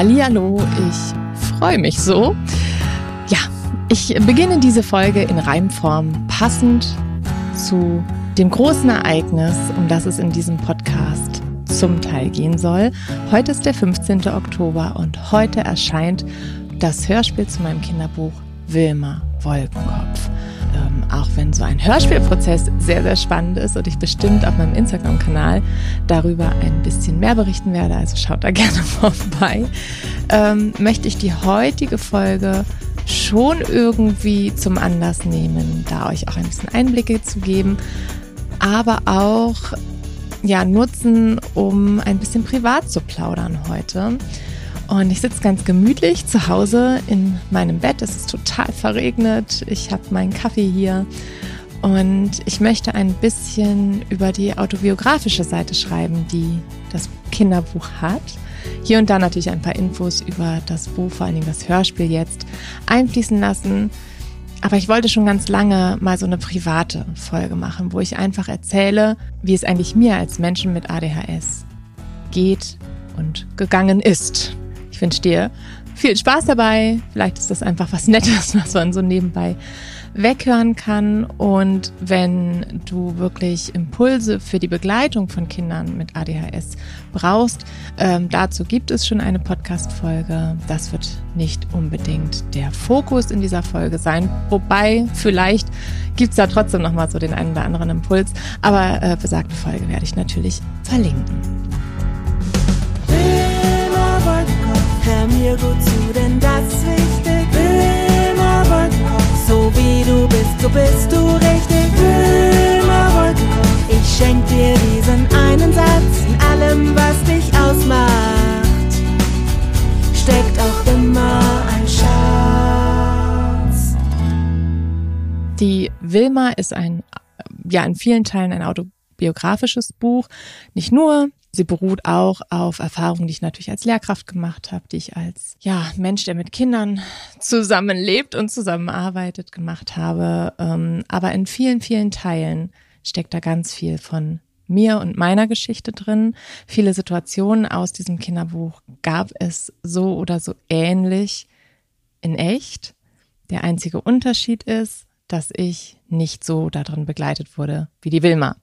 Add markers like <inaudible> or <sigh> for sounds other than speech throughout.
Hallihallo, ich freue mich so. Ja, ich beginne diese Folge in Reimform passend zu dem großen Ereignis, um das es in diesem Podcast zum Teil gehen soll. Heute ist der 15. Oktober und heute erscheint das Hörspiel zu meinem Kinderbuch Wilma Wolkenkopf. Auch wenn so ein Hörspielprozess sehr, sehr spannend ist und ich bestimmt auf meinem Instagram-Kanal darüber ein bisschen mehr berichten werde, also schaut da <laughs> gerne vorbei, ähm, möchte ich die heutige Folge schon irgendwie zum Anlass nehmen, da euch auch ein bisschen Einblicke zu geben, aber auch ja, nutzen, um ein bisschen privat zu plaudern heute. Und ich sitze ganz gemütlich zu Hause in meinem Bett. Es ist total verregnet. Ich habe meinen Kaffee hier. Und ich möchte ein bisschen über die autobiografische Seite schreiben, die das Kinderbuch hat. Hier und da natürlich ein paar Infos über das Buch, vor allen Dingen das Hörspiel jetzt, einfließen lassen. Aber ich wollte schon ganz lange mal so eine private Folge machen, wo ich einfach erzähle, wie es eigentlich mir als Menschen mit ADHS geht und gegangen ist. Ich wünsche dir viel Spaß dabei. Vielleicht ist das einfach was Nettes, <laughs> was man so nebenbei weghören kann. Und wenn du wirklich Impulse für die Begleitung von Kindern mit ADHS brauchst, ähm, dazu gibt es schon eine Podcast-Folge. Das wird nicht unbedingt der Fokus in dieser Folge sein. Wobei, vielleicht gibt es da trotzdem nochmal so den einen oder anderen Impuls. Aber äh, besagte Folge werde ich natürlich verlinken. Bist, du richtig. Wolkenkopf, ich schenk dir diesen einen Satz. In allem, was dich ausmacht, steckt auch immer ein Schatz. Die Wilma ist ein, ja, in vielen Teilen ein autobiografisches Buch. Nicht nur, Sie beruht auch auf Erfahrungen, die ich natürlich als Lehrkraft gemacht habe, die ich als ja Mensch, der mit Kindern zusammenlebt und zusammenarbeitet, gemacht habe. Ähm, aber in vielen, vielen Teilen steckt da ganz viel von mir und meiner Geschichte drin. Viele Situationen aus diesem Kinderbuch gab es so oder so ähnlich in echt. Der einzige Unterschied ist, dass ich nicht so darin begleitet wurde wie die Wilma.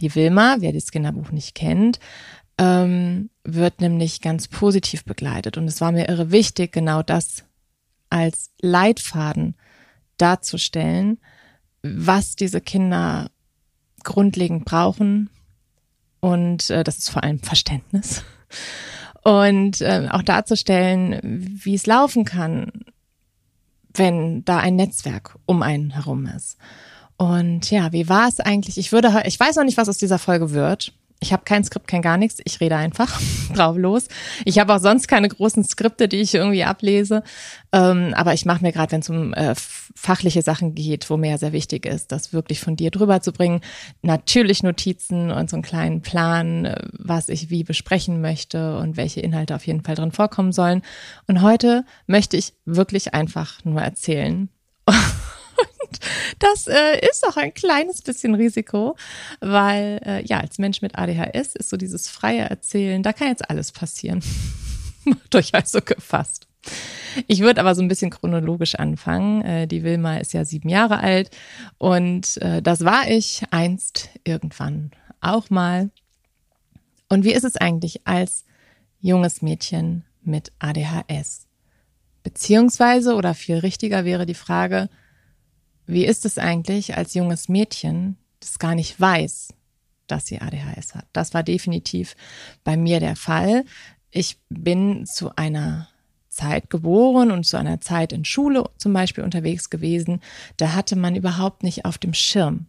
Die Wilma, wer das Kinderbuch nicht kennt, ähm, wird nämlich ganz positiv begleitet. Und es war mir irre wichtig, genau das als Leitfaden darzustellen, was diese Kinder grundlegend brauchen. Und äh, das ist vor allem Verständnis. Und äh, auch darzustellen, wie es laufen kann, wenn da ein Netzwerk um einen herum ist. Und ja, wie war es eigentlich? Ich würde, ich weiß noch nicht, was aus dieser Folge wird. Ich habe kein Skript, kein gar nichts. Ich rede einfach <laughs> drauf los. Ich habe auch sonst keine großen Skripte, die ich irgendwie ablese. Ähm, aber ich mache mir gerade, wenn es um äh, fachliche Sachen geht, wo mir ja sehr wichtig ist, das wirklich von dir drüber zu bringen, natürlich Notizen und so einen kleinen Plan, äh, was ich wie besprechen möchte und welche Inhalte auf jeden Fall drin vorkommen sollen. Und heute möchte ich wirklich einfach nur erzählen. <laughs> das äh, ist auch ein kleines bisschen Risiko, weil äh, ja, als Mensch mit ADHS ist so dieses freie Erzählen, da kann jetzt alles passieren. Macht euch also gefasst. Ich würde aber so ein bisschen chronologisch anfangen. Äh, die Wilma ist ja sieben Jahre alt und äh, das war ich einst irgendwann auch mal. Und wie ist es eigentlich als junges Mädchen mit ADHS? Beziehungsweise, oder viel richtiger wäre die Frage, wie ist es eigentlich als junges Mädchen, das gar nicht weiß, dass sie ADHS hat? Das war definitiv bei mir der Fall. Ich bin zu einer Zeit geboren und zu einer Zeit in Schule zum Beispiel unterwegs gewesen. Da hatte man überhaupt nicht auf dem Schirm,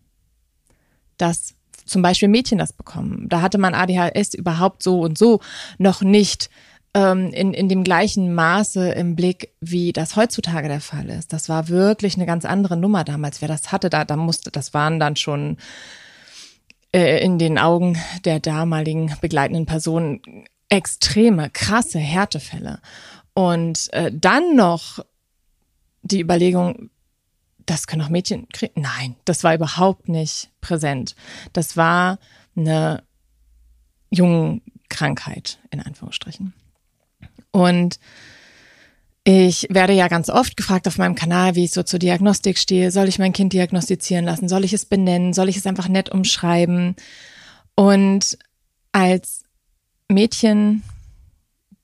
dass zum Beispiel Mädchen das bekommen. Da hatte man ADHS überhaupt so und so noch nicht ähm, in, in dem gleichen Maße im Blick, wie das heutzutage der Fall ist. Das war wirklich eine ganz andere Nummer damals. Wer das hatte, da, da musste, das waren dann schon äh, in den Augen der damaligen begleitenden Personen extreme, krasse Härtefälle. Und äh, dann noch die Überlegung, das können auch Mädchen kriegen. Nein, das war überhaupt nicht präsent. Das war eine Krankheit in Anführungsstrichen. Und ich werde ja ganz oft gefragt auf meinem Kanal, wie ich so zur Diagnostik stehe. Soll ich mein Kind diagnostizieren lassen? Soll ich es benennen? Soll ich es einfach nett umschreiben? Und als Mädchen,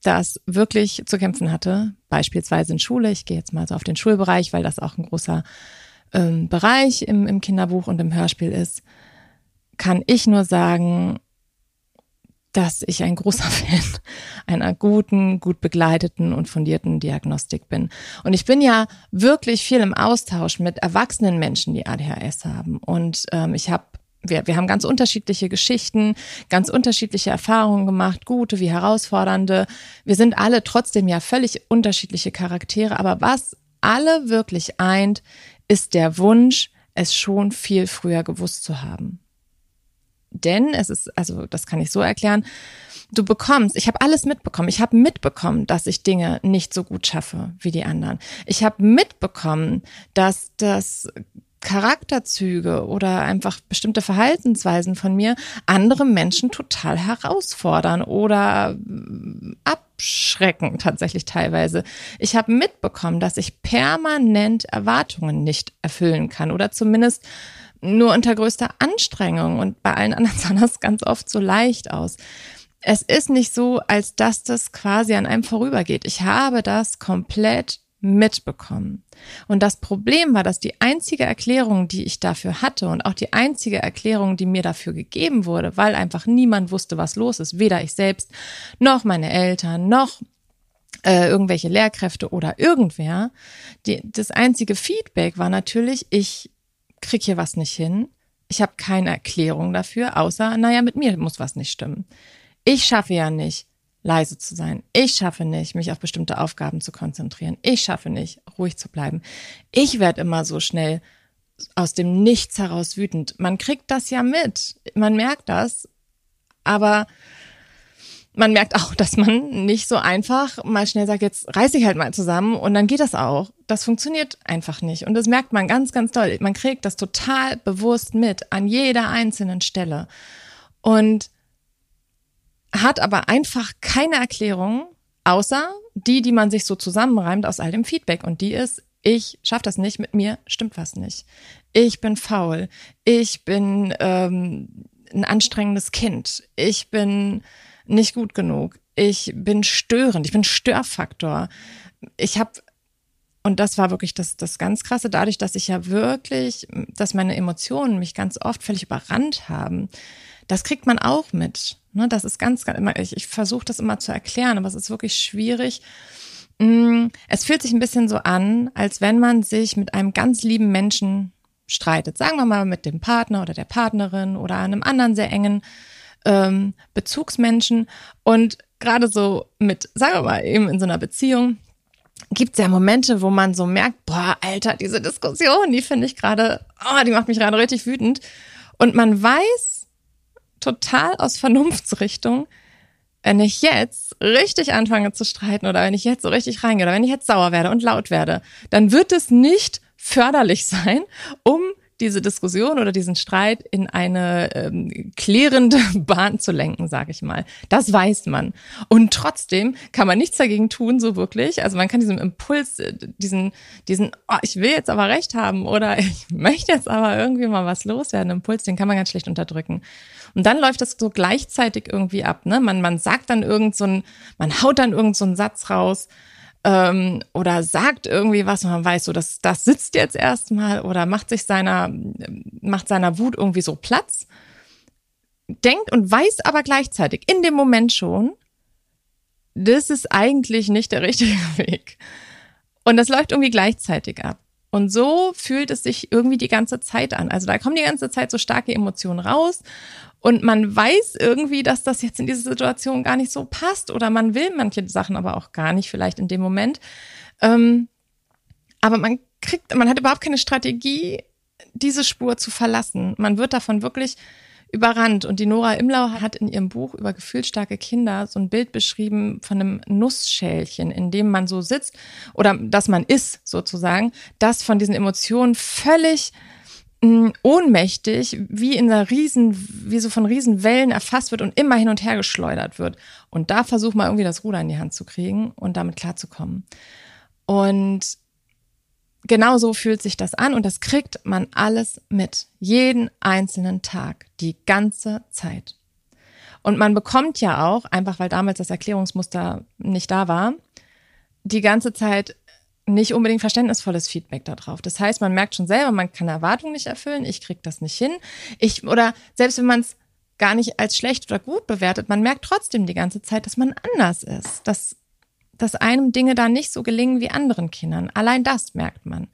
das wirklich zu kämpfen hatte, beispielsweise in Schule, ich gehe jetzt mal so auf den Schulbereich, weil das auch ein großer ähm, Bereich im, im Kinderbuch und im Hörspiel ist, kann ich nur sagen, dass ich ein großer <laughs> Fan einer guten, gut begleiteten und fundierten Diagnostik bin. Und ich bin ja wirklich viel im Austausch mit erwachsenen Menschen, die ADHS haben. Und ähm, ich habe wir, wir haben ganz unterschiedliche Geschichten, ganz unterschiedliche Erfahrungen gemacht, gute wie herausfordernde. Wir sind alle trotzdem ja völlig unterschiedliche Charaktere, aber was alle wirklich eint, ist der Wunsch, es schon viel früher gewusst zu haben. Denn es ist, also das kann ich so erklären, du bekommst, ich habe alles mitbekommen. Ich habe mitbekommen, dass ich Dinge nicht so gut schaffe wie die anderen. Ich habe mitbekommen, dass das Charakterzüge oder einfach bestimmte Verhaltensweisen von mir andere Menschen total herausfordern oder abschrecken tatsächlich teilweise. Ich habe mitbekommen, dass ich permanent Erwartungen nicht erfüllen kann oder zumindest nur unter größter Anstrengung und bei allen anderen <laughs> sah das ganz oft so leicht aus. Es ist nicht so, als dass das quasi an einem vorübergeht. Ich habe das komplett mitbekommen. Und das Problem war, dass die einzige Erklärung, die ich dafür hatte und auch die einzige Erklärung, die mir dafür gegeben wurde, weil einfach niemand wusste, was los ist, weder ich selbst noch meine Eltern noch äh, irgendwelche Lehrkräfte oder irgendwer, die, das einzige Feedback war natürlich, ich krieg hier was nicht hin. Ich habe keine Erklärung dafür, außer, naja, mit mir muss was nicht stimmen. Ich schaffe ja nicht, leise zu sein. Ich schaffe nicht, mich auf bestimmte Aufgaben zu konzentrieren. Ich schaffe nicht, ruhig zu bleiben. Ich werde immer so schnell aus dem Nichts heraus wütend. Man kriegt das ja mit. Man merkt das. Aber man merkt auch, dass man nicht so einfach mal schnell sagt, jetzt reiß ich halt mal zusammen und dann geht das auch. Das funktioniert einfach nicht. Und das merkt man ganz, ganz doll. Man kriegt das total bewusst mit an jeder einzelnen Stelle. Und hat aber einfach keine Erklärung, außer die, die man sich so zusammenreimt aus all dem Feedback. Und die ist, ich schaffe das nicht, mit mir stimmt was nicht. Ich bin faul. Ich bin ähm, ein anstrengendes Kind. Ich bin nicht gut genug. Ich bin störend, ich bin Störfaktor. Ich habe und das war wirklich das, das ganz krasse, dadurch, dass ich ja wirklich, dass meine Emotionen mich ganz oft völlig überrannt haben. Das kriegt man auch mit. Ne? Das ist ganz, ganz immer, ich, ich versuche das immer zu erklären, aber es ist wirklich schwierig. Mm, es fühlt sich ein bisschen so an, als wenn man sich mit einem ganz lieben Menschen streitet. Sagen wir mal mit dem Partner oder der Partnerin oder einem anderen sehr engen ähm, Bezugsmenschen und gerade so mit, sagen wir mal, eben in so einer Beziehung gibt es ja Momente, wo man so merkt, boah, Alter, diese Diskussion, die finde ich gerade, oh, die macht mich gerade richtig wütend. Und man weiß total aus Vernunftsrichtung, wenn ich jetzt richtig anfange zu streiten oder wenn ich jetzt so richtig reingehe oder wenn ich jetzt sauer werde und laut werde, dann wird es nicht förderlich <laughs> sein, um diese Diskussion oder diesen Streit in eine ähm, klärende <laughs> Bahn zu lenken, sage ich mal. Das weiß man. Und trotzdem kann man nichts dagegen tun, so wirklich. Also man kann diesem Impuls, äh, diesen, diesen, oh, ich will jetzt aber recht haben oder <laughs> ich möchte jetzt aber irgendwie mal was loswerden, Impuls, den kann man ganz schlecht unterdrücken. Und dann läuft das so gleichzeitig irgendwie ab. Ne? Man, man sagt dann irgend so ein, man haut dann irgend so einen Satz raus ähm, oder sagt irgendwie was und man weiß so, dass das sitzt jetzt erstmal oder macht sich seiner, macht seiner Wut irgendwie so Platz, denkt und weiß aber gleichzeitig in dem Moment schon, das ist eigentlich nicht der richtige <laughs> Weg. Und das läuft irgendwie gleichzeitig ab. Und so fühlt es sich irgendwie die ganze Zeit an. Also da kommen die ganze Zeit so starke Emotionen raus und man weiß irgendwie, dass das jetzt in diese Situation gar nicht so passt oder man will manche Sachen aber auch gar nicht vielleicht in dem Moment. Ähm, aber man kriegt, man hat überhaupt keine Strategie, diese Spur zu verlassen. Man wird davon wirklich überrannt. Und die Nora Imlau hat in ihrem Buch über gefühlsstarke Kinder so ein Bild beschrieben von einem Nussschälchen, in dem man so sitzt oder dass man ist sozusagen, das von diesen Emotionen völlig mh, ohnmächtig, wie in einer riesen, wie so von riesen Wellen erfasst wird und immer hin und her geschleudert wird. Und da versuch mal irgendwie das Ruder in die Hand zu kriegen und damit klarzukommen. Und genau so fühlt sich das an und das kriegt man alles mit. Jeden einzelnen Tag, die ganze Zeit. Und man bekommt ja auch, einfach weil damals das Erklärungsmuster nicht da war, die ganze Zeit nicht unbedingt verständnisvolles Feedback darauf. Das heißt, man merkt schon selber, man kann Erwartungen nicht erfüllen, ich krieg das nicht hin. Ich, oder selbst wenn man es gar nicht als schlecht oder gut bewertet, man merkt trotzdem die ganze Zeit, dass man anders ist, dass, dass einem Dinge da nicht so gelingen wie anderen Kindern. Allein das merkt man.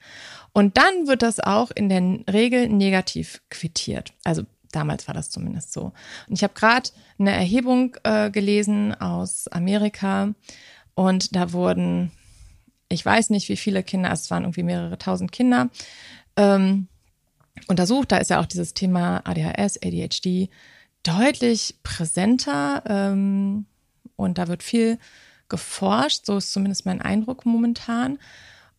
Und dann wird das auch in der Regel negativ quittiert. Also damals war das zumindest so. Und ich habe gerade eine Erhebung äh, gelesen aus Amerika und da wurden ich weiß nicht, wie viele Kinder, es waren irgendwie mehrere tausend Kinder, ähm, untersucht. Da ist ja auch dieses Thema ADHS, ADHD deutlich präsenter ähm, und da wird viel geforscht, so ist zumindest mein Eindruck momentan.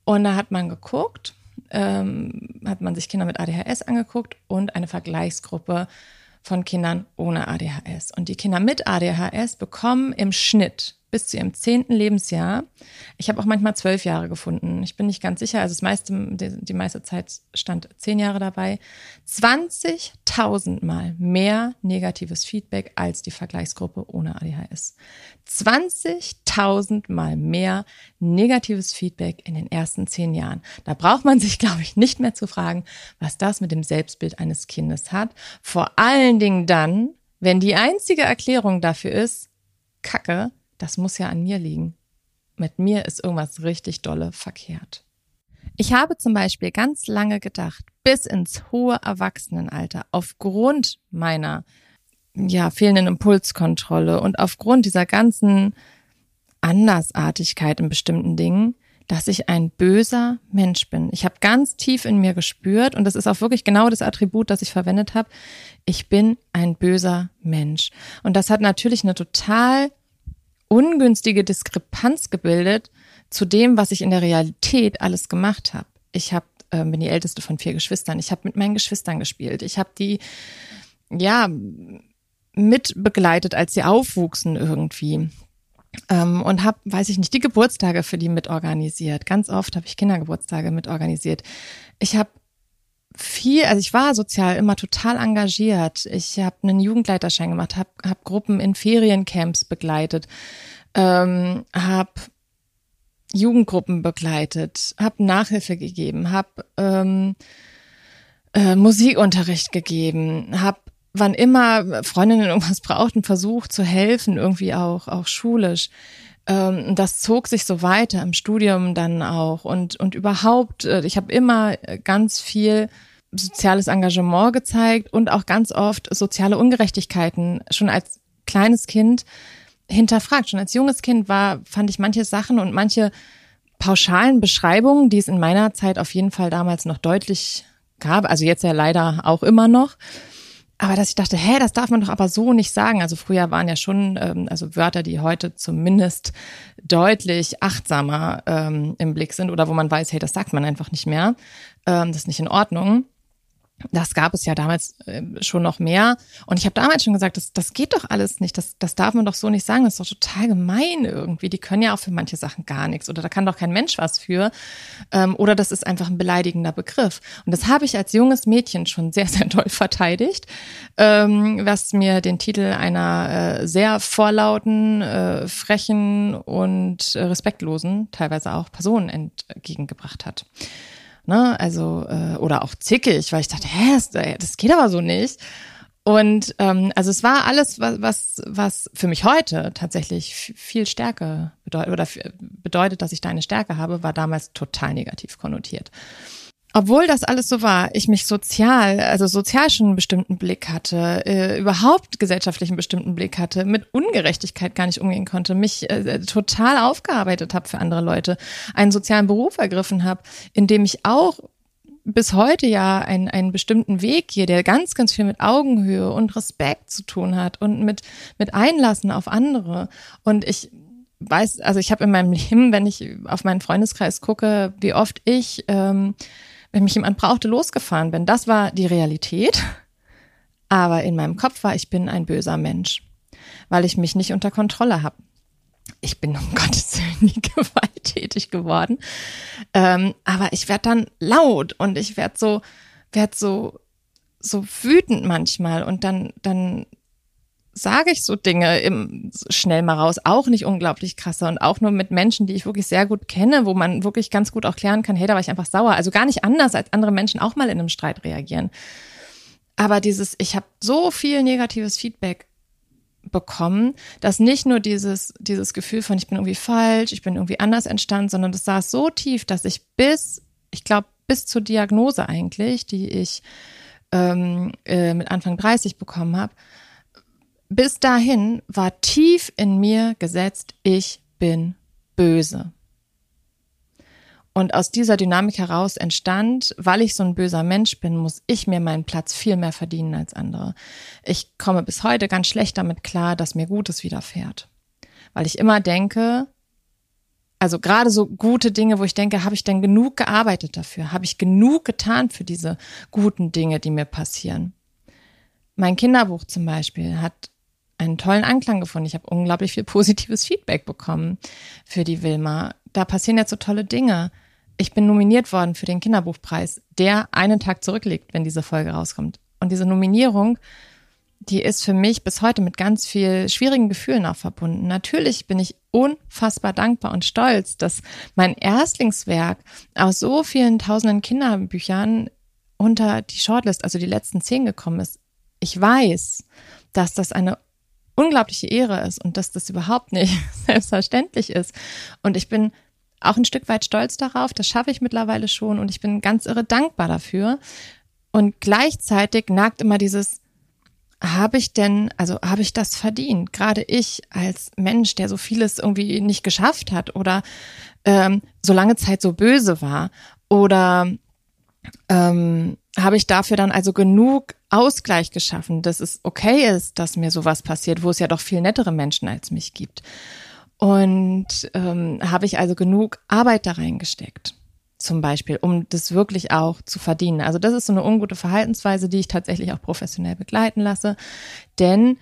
Und da hat man geguckt, ähm, hat man sich Kinder mit ADHS angeguckt und eine Vergleichsgruppe von Kindern ohne ADHS. Und die Kinder mit ADHS bekommen im Schnitt bis zu ihrem zehnten Lebensjahr. Ich habe auch manchmal zwölf Jahre gefunden. Ich bin nicht ganz sicher. Also das meiste, die, meiste Zeit stand zehn Jahre dabei. 20.000 Mal mehr negatives Feedback als die Vergleichsgruppe ohne ADHS. 20.000 Mal mehr negatives Feedback in den ersten zehn Jahren. Da braucht man sich, <laughs> glaube ich, nicht mehr zu fragen, was das mit dem Selbstbild eines Kindes hat. Vor allen Dingen dann, wenn die einzige Erklärung dafür ist, Kacke, das muss ja an mir liegen. Mit mir ist irgendwas richtig dolle verkehrt. Ich habe zum Beispiel ganz lange gedacht, bis ins hohe Erwachsenenalter, aufgrund meiner ja, fehlenden Impulskontrolle und aufgrund dieser ganzen Andersartigkeit in bestimmten Dingen, dass ich ein böser Mensch bin. Ich habe ganz tief in mir gespürt, und das ist auch wirklich genau das Attribut, das ich verwendet habe, ich bin ein böser Mensch. Und das hat natürlich eine total ungünstige Diskrepanz gebildet zu dem, was ich in der Realität alles gemacht habe. Ich hab, äh, bin die älteste von vier Geschwistern. Ich habe mit meinen Geschwistern gespielt. Ich habe die ja mitbegleitet, als sie aufwuchsen irgendwie. Ähm, und habe, weiß ich nicht, die Geburtstage für die mitorganisiert. Ganz oft habe ich Kindergeburtstage mitorganisiert. Ich habe viel, also ich war sozial immer total engagiert. Ich habe einen Jugendleiterschein gemacht, habe hab Gruppen in Feriencamps begleitet, ähm, habe Jugendgruppen begleitet, habe Nachhilfe gegeben, habe ähm, äh, Musikunterricht gegeben, habe wann immer Freundinnen <laughs> irgendwas brauchten, versucht zu helfen, irgendwie auch auch schulisch. Ähm, das zog sich so weiter im Studium dann auch und und überhaupt. Äh, ich habe immer ganz viel soziales Engagement gezeigt und auch ganz oft soziale Ungerechtigkeiten schon als kleines Kind hinterfragt. Schon als junges Kind war, fand ich manche Sachen und manche pauschalen Beschreibungen, die es in meiner Zeit auf jeden Fall damals noch deutlich gab, also jetzt ja leider auch immer noch. Aber dass ich dachte, hä, das darf man doch aber so nicht sagen. Also früher waren ja schon, ähm, also Wörter, die heute zumindest deutlich achtsamer ähm, im Blick sind oder wo man weiß, hey, das sagt man einfach nicht mehr. Ähm, das ist nicht in Ordnung. Das gab es ja damals äh, schon noch mehr. Und ich habe damals schon gesagt, das, das geht doch alles nicht. Das, das darf man doch so nicht sagen. Das ist doch total gemein irgendwie. Die können ja auch für manche Sachen gar nichts. Oder da kann doch kein Mensch was für. Ähm, oder das ist einfach ein beleidigender Begriff. Und das habe ich als junges Mädchen schon sehr, sehr doll verteidigt. Ähm, was mir den Titel einer äh, sehr vorlauten, äh, frechen und respektlosen, teilweise auch Person entgegengebracht hat. Ne? Also, äh, oder auch zickig, weil ich dachte, hä, das, geht aber so nicht. Und ähm, also es war alles, was, was, was für mich heute tatsächlich viel Stärke bedeutet oder bedeutet, dass ich da eine Stärke habe, war damals total negativ konnotiert obwohl das alles so war, ich mich sozial, also sozial schon einen bestimmten Blick hatte, äh, überhaupt gesellschaftlichen bestimmten Blick hatte, mit Ungerechtigkeit gar nicht umgehen konnte, mich äh, total aufgearbeitet habe für andere Leute, einen sozialen Beruf ergriffen habe, in dem ich auch bis heute ja einen, einen bestimmten Weg hier, der ganz, ganz viel mit Augenhöhe und Respekt zu tun hat und mit, mit Einlassen auf andere. Und ich weiß, also ich habe in meinem <laughs> Leben, wenn ich auf meinen Freundeskreis gucke, wie oft ich ähm, wenn mich jemand brauchte, losgefahren bin. Das war die Realität. Aber in meinem Kopf war, ich bin ein böser Mensch, weil ich mich nicht unter Kontrolle habe. Ich bin um <laughs> Gottes Willen nie <laughs> gewalttätig geworden. Ähm, aber ich werde dann laut und ich werde so, werde so, so wütend manchmal und dann, dann sage ich so Dinge im, schnell mal raus, auch nicht unglaublich krasse und auch nur mit Menschen, die ich wirklich sehr gut kenne, wo man wirklich ganz gut auch klären kann, hey, da war ich einfach sauer. Also gar nicht anders, als andere Menschen auch mal in einem Streit reagieren. Aber dieses, ich habe so viel negatives Feedback bekommen, dass nicht nur dieses, dieses Gefühl von, ich bin irgendwie falsch, ich bin irgendwie anders entstanden, sondern das saß so tief, dass ich bis, ich glaube, bis zur Diagnose eigentlich, die ich ähm, äh, mit Anfang 30 bekommen habe, bis dahin war tief in mir gesetzt, ich bin böse. Und aus dieser Dynamik heraus entstand, weil ich so ein böser Mensch bin, muss ich mir meinen Platz viel mehr verdienen als andere. Ich komme bis heute ganz schlecht damit klar, dass mir Gutes widerfährt. Weil ich immer denke, also gerade so gute Dinge, wo ich denke, habe ich denn genug gearbeitet dafür? Habe ich genug getan für diese guten Dinge, die mir passieren? Mein Kinderbuch zum Beispiel hat einen tollen Anklang gefunden. Ich habe unglaublich viel positives Feedback bekommen für die Wilma. Da passieren jetzt so tolle Dinge. Ich bin nominiert worden für den Kinderbuchpreis, der einen Tag zurückliegt, wenn diese Folge rauskommt. Und diese Nominierung, die ist für mich bis heute mit ganz viel schwierigen Gefühlen auch verbunden. Natürlich bin ich unfassbar dankbar und stolz, dass mein Erstlingswerk aus so vielen tausenden Kinderbüchern unter die Shortlist, also die letzten zehn gekommen ist. Ich weiß, dass das eine unglaubliche Ehre ist und dass das überhaupt nicht <laughs> selbstverständlich ist. Und ich bin auch ein Stück weit stolz darauf, das schaffe ich mittlerweile schon und ich bin ganz irre dankbar dafür. Und gleichzeitig nagt immer dieses, habe ich denn, also habe ich das verdient? Gerade ich als Mensch, der so vieles irgendwie nicht geschafft hat oder ähm, so lange Zeit so böse war oder ähm, habe ich dafür dann also genug Ausgleich geschaffen, dass es okay ist, dass mir sowas passiert, wo es ja doch viel nettere Menschen als mich gibt. Und ähm, habe ich also genug Arbeit da reingesteckt, zum Beispiel, um das wirklich auch zu verdienen. Also das ist so eine ungute Verhaltensweise, die ich tatsächlich auch professionell begleiten lasse, denn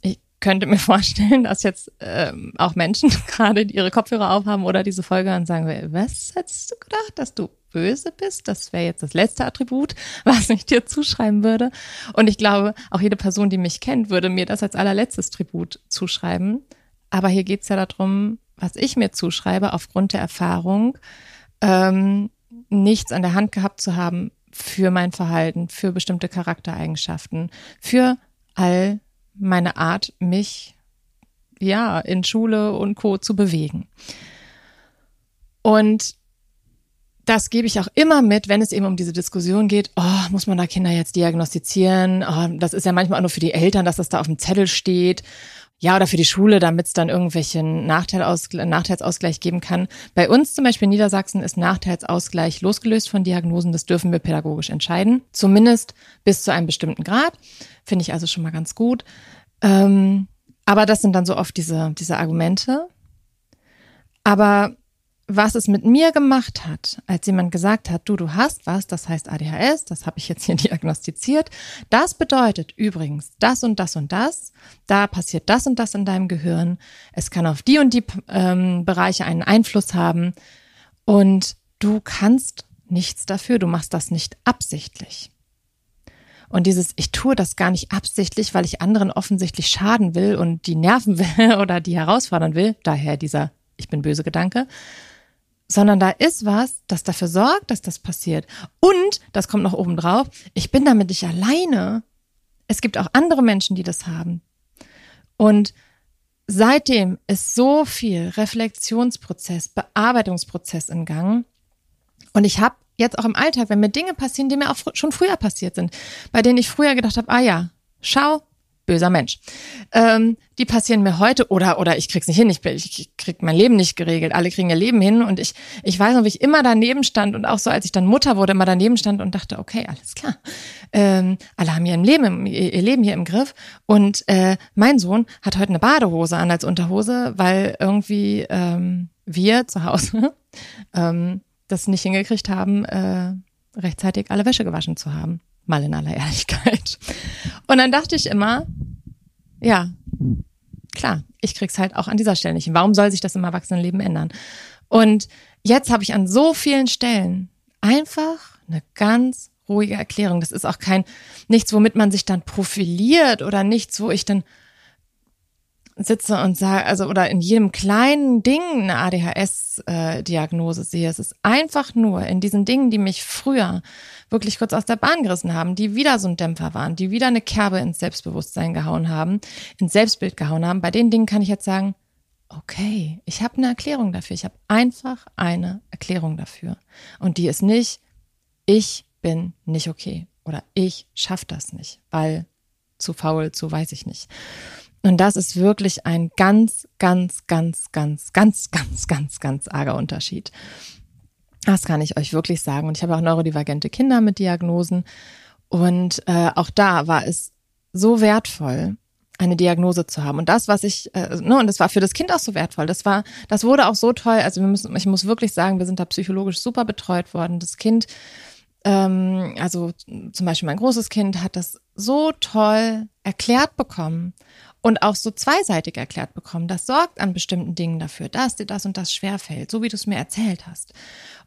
ich könnte mir <laughs> vorstellen, dass jetzt ähm, auch Menschen <laughs> gerade ihre Kopfhörer aufhaben oder diese Folge und sagen, was hättest du gedacht, dass du böse bist. Das wäre jetzt das letzte Attribut, <laughs> was ich dir zuschreiben würde. Und ich glaube, auch jede Person, die mich kennt, würde mir das als allerletztes Tribut zuschreiben. Aber hier geht's ja darum, was ich mir zuschreibe, aufgrund der Erfahrung, ähm, nichts an der Hand gehabt zu haben für mein Verhalten, für bestimmte Charaktereigenschaften, für all meine Art, mich ja in Schule und Co. zu bewegen. Und das gebe ich auch immer mit, wenn es eben um diese Diskussion geht, oh, muss man da Kinder jetzt diagnostizieren? Oh, das ist ja manchmal auch nur für die Eltern, dass das da auf dem Zettel steht. Ja, oder für die Schule, damit es dann irgendwelchen Nachteilsausgleich, Nachteilsausgleich geben kann. Bei uns zum Beispiel in Niedersachsen ist Nachteilsausgleich losgelöst von Diagnosen. Das dürfen wir pädagogisch entscheiden. Zumindest bis zu einem bestimmten Grad. Finde ich also schon mal ganz gut. Ähm, aber das sind dann so oft diese, diese Argumente. Aber was es mit mir gemacht hat, als jemand gesagt hat, du, du hast was, das heißt ADHS, das habe ich jetzt hier <laughs> diagnostiziert. Das bedeutet übrigens das und das und das. Da passiert das und das in deinem Gehirn. Es kann auf die und die ähm, Bereiche einen Einfluss haben. Und du kannst nichts dafür. Du machst das nicht absichtlich. Und dieses, ich tue das gar nicht absichtlich, weil ich anderen offensichtlich schaden will und die nerven <laughs> will oder die herausfordern will, daher dieser ich bin böse Gedanke, sondern da ist was, das dafür sorgt, dass das passiert. Und, das kommt noch oben drauf, ich bin damit nicht alleine. Es gibt auch andere Menschen, die das haben. Und seitdem ist so viel Reflexionsprozess, Bearbeitungsprozess in Gang. Und ich habe jetzt auch im Alltag, wenn mir Dinge passieren, die mir auch schon früher passiert sind, bei denen ich früher gedacht habe, ah ja, schau, böser Mensch. Ähm, die passieren mir heute oder oder ich krieg's nicht hin, ich, ich krieg mein Leben nicht geregelt. Alle kriegen ihr Leben hin und ich ich weiß noch, wie ich immer daneben stand und auch so, als ich dann Mutter wurde, immer daneben stand und dachte, okay, alles klar. Ähm, alle haben ihr Leben ihr Leben hier im Griff und äh, mein Sohn hat heute eine Badehose an als Unterhose, weil irgendwie ähm, wir zu Hause <laughs> ähm, das nicht hingekriegt haben, äh, rechtzeitig alle Wäsche gewaschen zu haben. Mal in aller Ehrlichkeit. Und dann dachte ich immer, ja, klar, ich krieg's halt auch an dieser Stelle nicht. Warum soll sich das im Erwachsenenleben ändern? Und jetzt habe ich an so vielen Stellen einfach eine ganz ruhige Erklärung. Das ist auch kein nichts, womit man sich dann profiliert oder nichts, wo ich dann sitze und sage, also oder in jedem kleinen Ding eine ADHS-Diagnose sehe. Es ist einfach nur in diesen Dingen, die mich früher wirklich kurz aus der Bahn gerissen haben, die wieder so ein Dämpfer waren, die wieder eine Kerbe ins Selbstbewusstsein gehauen haben, ins Selbstbild gehauen haben. Bei den Dingen kann ich jetzt sagen, okay, ich habe eine Erklärung dafür. Ich habe einfach eine Erklärung dafür. Und die ist nicht, ich bin nicht okay oder ich schaff das nicht, weil zu faul, zu weiß ich nicht. Und das ist wirklich ein ganz, ganz, ganz, ganz, ganz, ganz, ganz, ganz arger Unterschied. Das kann ich euch wirklich sagen. Und ich habe auch neurodivergente Kinder mit Diagnosen. Und äh, auch da war es so wertvoll, eine Diagnose zu haben. Und das, was ich, äh, ne, und das war für das Kind auch so wertvoll. Das war, das wurde auch so toll. Also wir müssen, ich muss wirklich sagen, wir sind da psychologisch super betreut worden. Das Kind, ähm, also zum Beispiel mein großes Kind hat das so toll erklärt bekommen und auch so zweiseitig erklärt bekommen. Das sorgt an bestimmten Dingen dafür, dass dir das und das schwerfällt, so wie du es mir erzählt hast.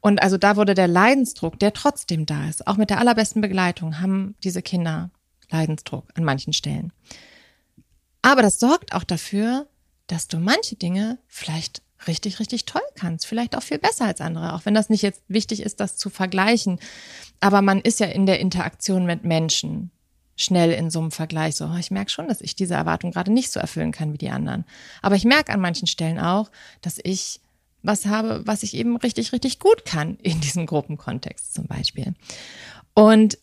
Und also da wurde der Leidensdruck, der trotzdem da ist, auch mit der allerbesten Begleitung, haben diese Kinder Leidensdruck an manchen Stellen. Aber das sorgt auch dafür, dass du manche Dinge vielleicht richtig, richtig toll kannst. Vielleicht auch viel besser als andere, auch wenn das nicht jetzt wichtig ist, das zu vergleichen. Aber man ist ja in der Interaktion mit Menschen schnell in so einem Vergleich so, oh, ich merke schon, dass ich diese Erwartung gerade nicht so erfüllen kann wie die anderen. Aber ich merke an manchen Stellen auch, dass ich was habe, was ich eben richtig, richtig gut kann <laughs> in diesem Gruppenkontext zum Beispiel. Und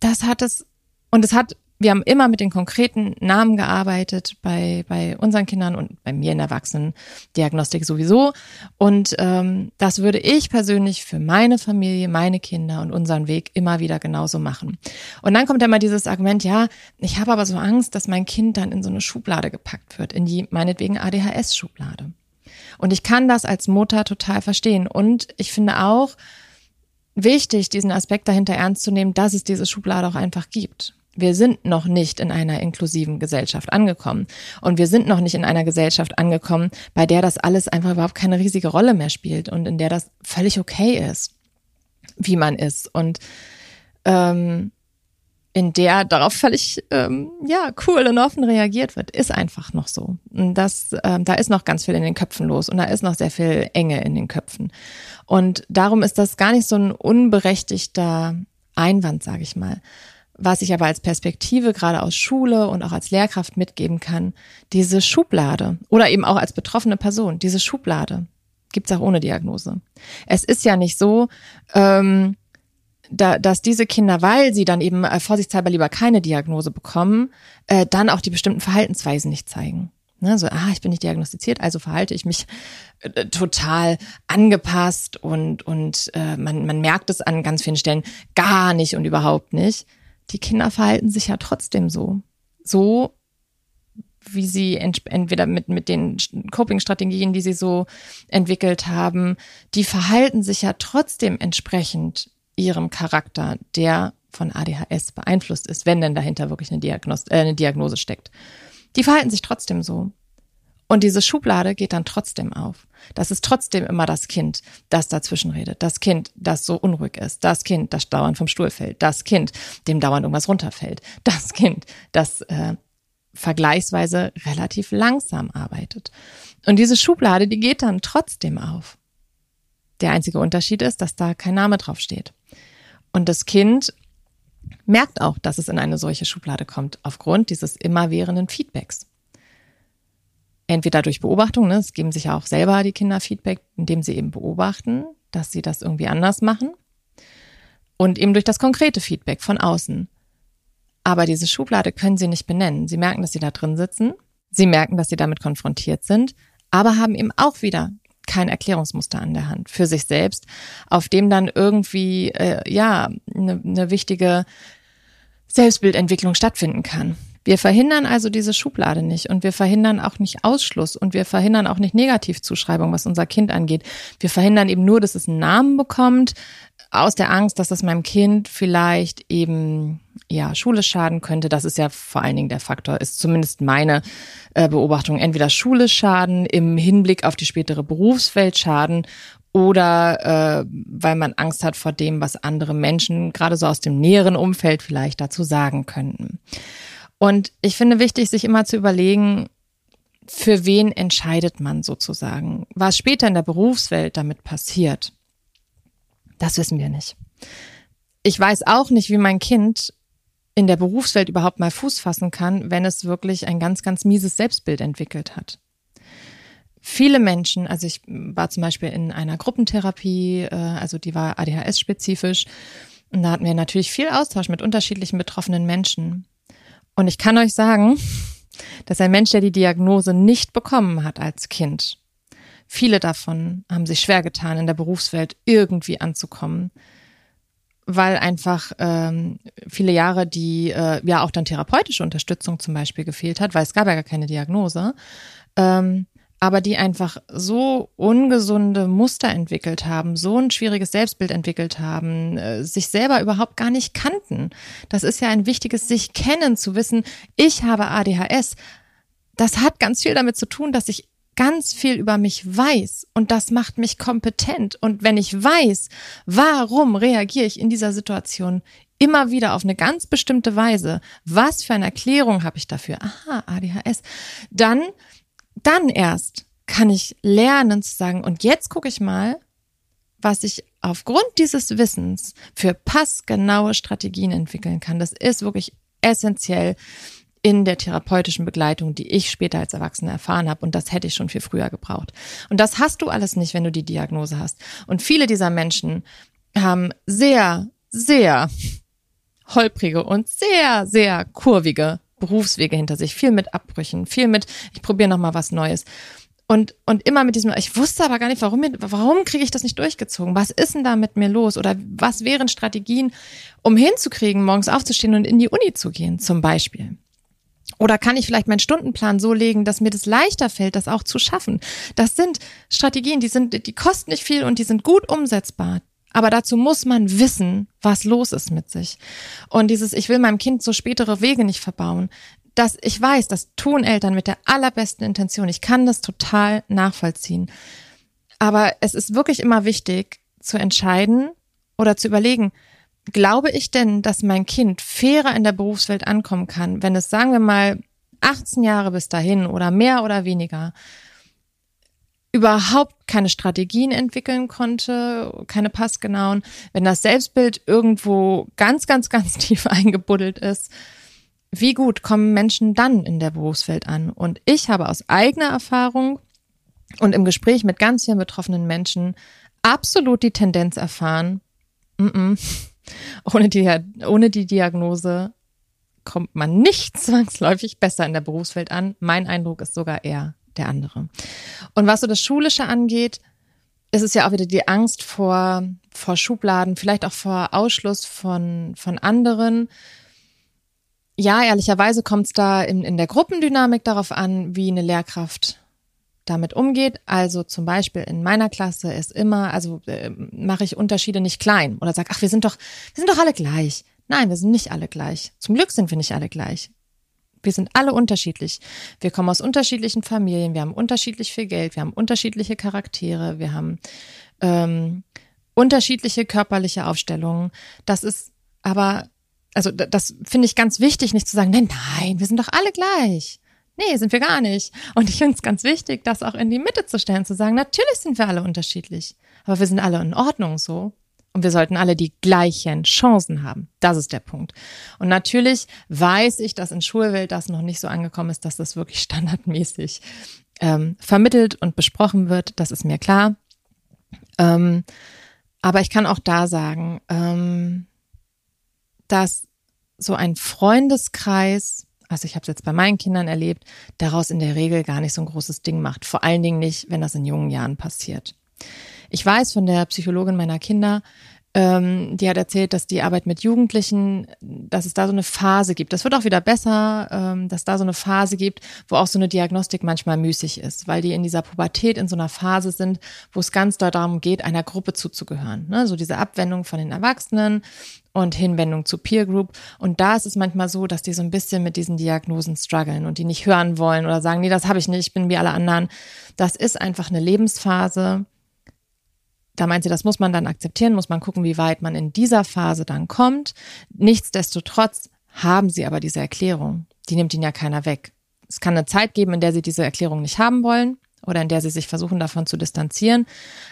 das hat es, und es hat wir haben immer mit den konkreten Namen gearbeitet bei, bei unseren Kindern und bei mir in der Erwachsenendiagnostik sowieso. Und ähm, das würde ich persönlich für meine Familie, meine Kinder und unseren Weg immer wieder genauso machen. Und dann kommt immer dieses Argument, ja, ich habe aber so Angst, dass mein Kind dann in so eine Schublade gepackt wird, in die meinetwegen ADHS-Schublade. Und ich kann das als Mutter total verstehen. Und ich finde auch wichtig, diesen Aspekt dahinter ernst zu nehmen, dass es diese Schublade auch einfach gibt wir sind noch nicht in einer inklusiven Gesellschaft angekommen. Und wir sind noch nicht in einer Gesellschaft angekommen, bei der das alles einfach überhaupt keine riesige Rolle mehr spielt und in der das völlig okay ist, wie man ist. Und ähm, in der darauf völlig ähm, ja cool und offen reagiert wird, ist einfach noch so. Und das, ähm, da ist noch ganz viel in den Köpfen los und da ist noch sehr viel Enge in den Köpfen. Und darum ist das gar nicht so ein unberechtigter Einwand, sage ich mal. Was ich aber als Perspektive gerade aus Schule und auch als Lehrkraft mitgeben kann, diese Schublade oder eben auch als betroffene Person, diese Schublade gibt's auch ohne Diagnose. Es ist ja nicht so, ähm, da, dass diese Kinder, weil sie dann eben äh, vorsichtshalber lieber keine Diagnose bekommen, äh, dann auch die bestimmten Verhaltensweisen nicht zeigen. Ne, so, ah, ich bin nicht diagnostiziert, also verhalte ich mich äh, total angepasst und, und äh, man, man merkt es an ganz vielen Stellen gar nicht und überhaupt nicht die Kinder verhalten sich ja trotzdem so. So, wie sie entweder mit, mit den Coping-Strategien, die sie so entwickelt haben, die verhalten sich ja trotzdem entsprechend ihrem Charakter, der von ADHS beeinflusst ist, wenn denn dahinter wirklich eine, Diagnos äh, eine Diagnose steckt. Die verhalten sich trotzdem so. Und diese Schublade geht dann trotzdem auf. Das ist trotzdem immer das Kind, das dazwischen redet. Das Kind, das so unruhig ist. Das Kind, das dauernd vom Stuhl fällt. Das Kind, dem dauernd irgendwas runterfällt. Das Kind, das äh, vergleichsweise relativ langsam arbeitet. Und diese Schublade, die geht dann trotzdem auf. Der einzige Unterschied ist, dass da kein Name drauf steht. Und das Kind merkt auch, dass es in eine solche Schublade kommt, aufgrund dieses immerwährenden Feedbacks entweder durch Beobachtung, ne, es geben sich ja auch selber die Kinder Feedback, indem sie eben beobachten, dass sie das irgendwie anders machen. Und eben durch das konkrete Feedback von außen. Aber diese Schublade können sie nicht benennen. Sie merken, dass sie da drin sitzen. Sie merken, dass sie damit konfrontiert sind, aber haben eben auch wieder kein Erklärungsmuster an der Hand für sich selbst, auf dem dann irgendwie äh, ja eine ne wichtige Selbstbildentwicklung stattfinden kann. Wir verhindern also diese Schublade nicht und wir verhindern auch nicht Ausschluss und wir verhindern auch nicht Negativzuschreibung, was unser Kind angeht. Wir verhindern eben nur, dass es einen Namen bekommt, aus der Angst, dass das meinem Kind vielleicht eben ja Schule schaden könnte. Das ist ja vor allen Dingen der Faktor, ist zumindest meine äh, Beobachtung. Entweder Schule schaden im Hinblick auf die spätere Berufswelt schaden oder äh, weil man Angst hat vor dem, was andere Menschen gerade so aus dem näheren Umfeld vielleicht dazu sagen könnten. Und ich finde wichtig, sich immer zu überlegen, für wen entscheidet man sozusagen, was später in der Berufswelt damit passiert. Das wissen wir nicht. Ich weiß auch nicht, wie mein Kind in der Berufswelt überhaupt mal Fuß fassen kann, wenn es wirklich ein ganz, ganz mieses Selbstbild entwickelt hat. Viele Menschen, also ich war zum Beispiel in einer Gruppentherapie, äh, also die war ADHS-spezifisch, und da hatten wir natürlich viel Austausch mit unterschiedlichen betroffenen Menschen. Und ich kann euch sagen, dass ein Mensch, der die Diagnose nicht bekommen hat als Kind, Viele davon haben sich schwer getan, in der Berufswelt irgendwie anzukommen, weil einfach ähm, viele Jahre die äh, ja auch dann therapeutische Unterstützung zum Beispiel gefehlt hat, weil es gab ja gar keine Diagnose. Ähm, aber die einfach so ungesunde Muster entwickelt haben, so ein schwieriges Selbstbild entwickelt haben, äh, sich selber überhaupt gar nicht kannten. Das ist ja ein wichtiges sich kennen, zu wissen, ich habe ADHS. Das hat ganz viel damit zu tun, dass ich ganz viel über mich weiß und das macht mich kompetent. Und wenn ich weiß, warum reagiere ich in dieser Situation immer wieder auf eine ganz bestimmte Weise, was für eine Erklärung habe ich dafür? Aha, ADHS. Dann, dann erst kann ich lernen zu sagen, und jetzt gucke ich mal, was ich aufgrund dieses Wissens für passgenaue Strategien entwickeln kann. Das ist wirklich essentiell in der therapeutischen Begleitung, die ich später als Erwachsene erfahren habe. Und das hätte ich schon viel früher gebraucht. Und das hast du alles nicht, wenn du die Diagnose hast. Und viele dieser Menschen haben sehr, sehr holprige und sehr, sehr kurvige Berufswege hinter sich. Viel mit Abbrüchen, viel mit, ich probiere noch mal was Neues. Und, und immer mit diesem, ich wusste aber gar nicht, warum, warum kriege ich das nicht durchgezogen? Was ist denn da mit mir los? Oder was wären Strategien, um hinzukriegen, morgens aufzustehen und in die Uni zu gehen, zum Beispiel? Oder kann ich vielleicht meinen Stundenplan so legen, dass mir das leichter fällt, das auch zu schaffen? Das sind Strategien, die sind, die kosten nicht viel und die sind gut umsetzbar. Aber dazu muss man wissen, was los ist mit sich. Und dieses, ich will meinem Kind so spätere Wege nicht verbauen. Das, ich weiß, das tun Eltern mit der allerbesten Intention. Ich kann das total nachvollziehen. Aber es ist wirklich immer wichtig zu entscheiden oder zu überlegen, glaube ich denn, dass mein Kind fairer in der Berufswelt ankommen kann, wenn es, sagen wir mal, 18 Jahre bis dahin oder mehr oder weniger überhaupt keine Strategien entwickeln konnte, keine passgenauen, wenn das Selbstbild irgendwo ganz, ganz, ganz <laughs> tief eingebuddelt ist, wie gut kommen Menschen dann in der Berufswelt an? Und ich habe aus eigener Erfahrung und im Gespräch mit ganz vielen betroffenen Menschen absolut die Tendenz erfahren, mm -mm, <laughs> ohne die, ohne die Diagnose kommt man nicht <laughs> zwangsläufig besser in der Berufswelt an. Mein Eindruck ist sogar eher der andere. Und was so das Schulische angeht, ist es ja auch wieder die Angst vor, vor Schubladen, vielleicht auch vor Ausschluss von, von anderen. Ja, ehrlicherweise kommt es da in, in der Gruppendynamik darauf an, wie eine Lehrkraft damit umgeht. Also zum Beispiel in meiner Klasse ist immer, also äh, mache ich Unterschiede nicht klein oder sage, ach, wir sind doch, wir sind doch alle gleich. Nein, wir sind nicht alle gleich. Zum Glück sind wir nicht alle gleich. Wir sind alle unterschiedlich. Wir kommen aus unterschiedlichen Familien, wir haben unterschiedlich viel Geld, wir haben unterschiedliche Charaktere, wir haben ähm, unterschiedliche körperliche Aufstellungen. Das ist aber, also das finde ich ganz wichtig, nicht zu sagen, nein, nein, wir sind doch alle gleich. Nee, sind wir gar nicht. Und ich finde es ganz wichtig, das auch in die Mitte zu stellen, zu sagen, natürlich sind wir alle unterschiedlich, aber wir sind alle in Ordnung so. Und wir sollten alle die gleichen Chancen haben. Das ist der Punkt. Und natürlich weiß ich, dass in Schulwelt das noch nicht so angekommen ist, dass das wirklich <laughs> standardmäßig ähm, vermittelt und besprochen wird. Das ist mir klar. Ähm, aber ich kann auch da sagen, ähm, dass so ein Freundeskreis also ich habe es jetzt bei meinen Kindern erlebt, daraus in der Regel gar nicht so ein großes Ding macht. Vor allen Dingen nicht, wenn das in jungen Jahren passiert. Ich weiß von der Psychologin meiner Kinder, ähm, die hat erzählt, dass die Arbeit mit Jugendlichen, dass es da so eine Phase gibt. Das wird auch wieder besser, ähm, dass da so eine Phase gibt, wo auch so eine Diagnostik manchmal müßig ist, weil die in dieser Pubertät in so einer Phase sind, wo es ganz doll darum geht, einer Gruppe zuzugehören. Ne? So diese Abwendung von den Erwachsenen und Hinwendung zu Peer Group. Und da ist es manchmal so, dass die so ein bisschen mit diesen Diagnosen strugglen und die nicht hören wollen oder sagen, nee, das habe ich nicht, ich bin wie alle anderen. Das ist einfach eine Lebensphase da meint sie, das muss man dann akzeptieren, muss man gucken, wie weit man in dieser Phase dann kommt. Nichtsdestotrotz haben sie aber diese Erklärung. Die nimmt ihnen ja keiner weg. Es kann eine Zeit geben, in der sie diese Erklärung nicht haben wollen oder in der sie sich versuchen, davon zu distanzieren.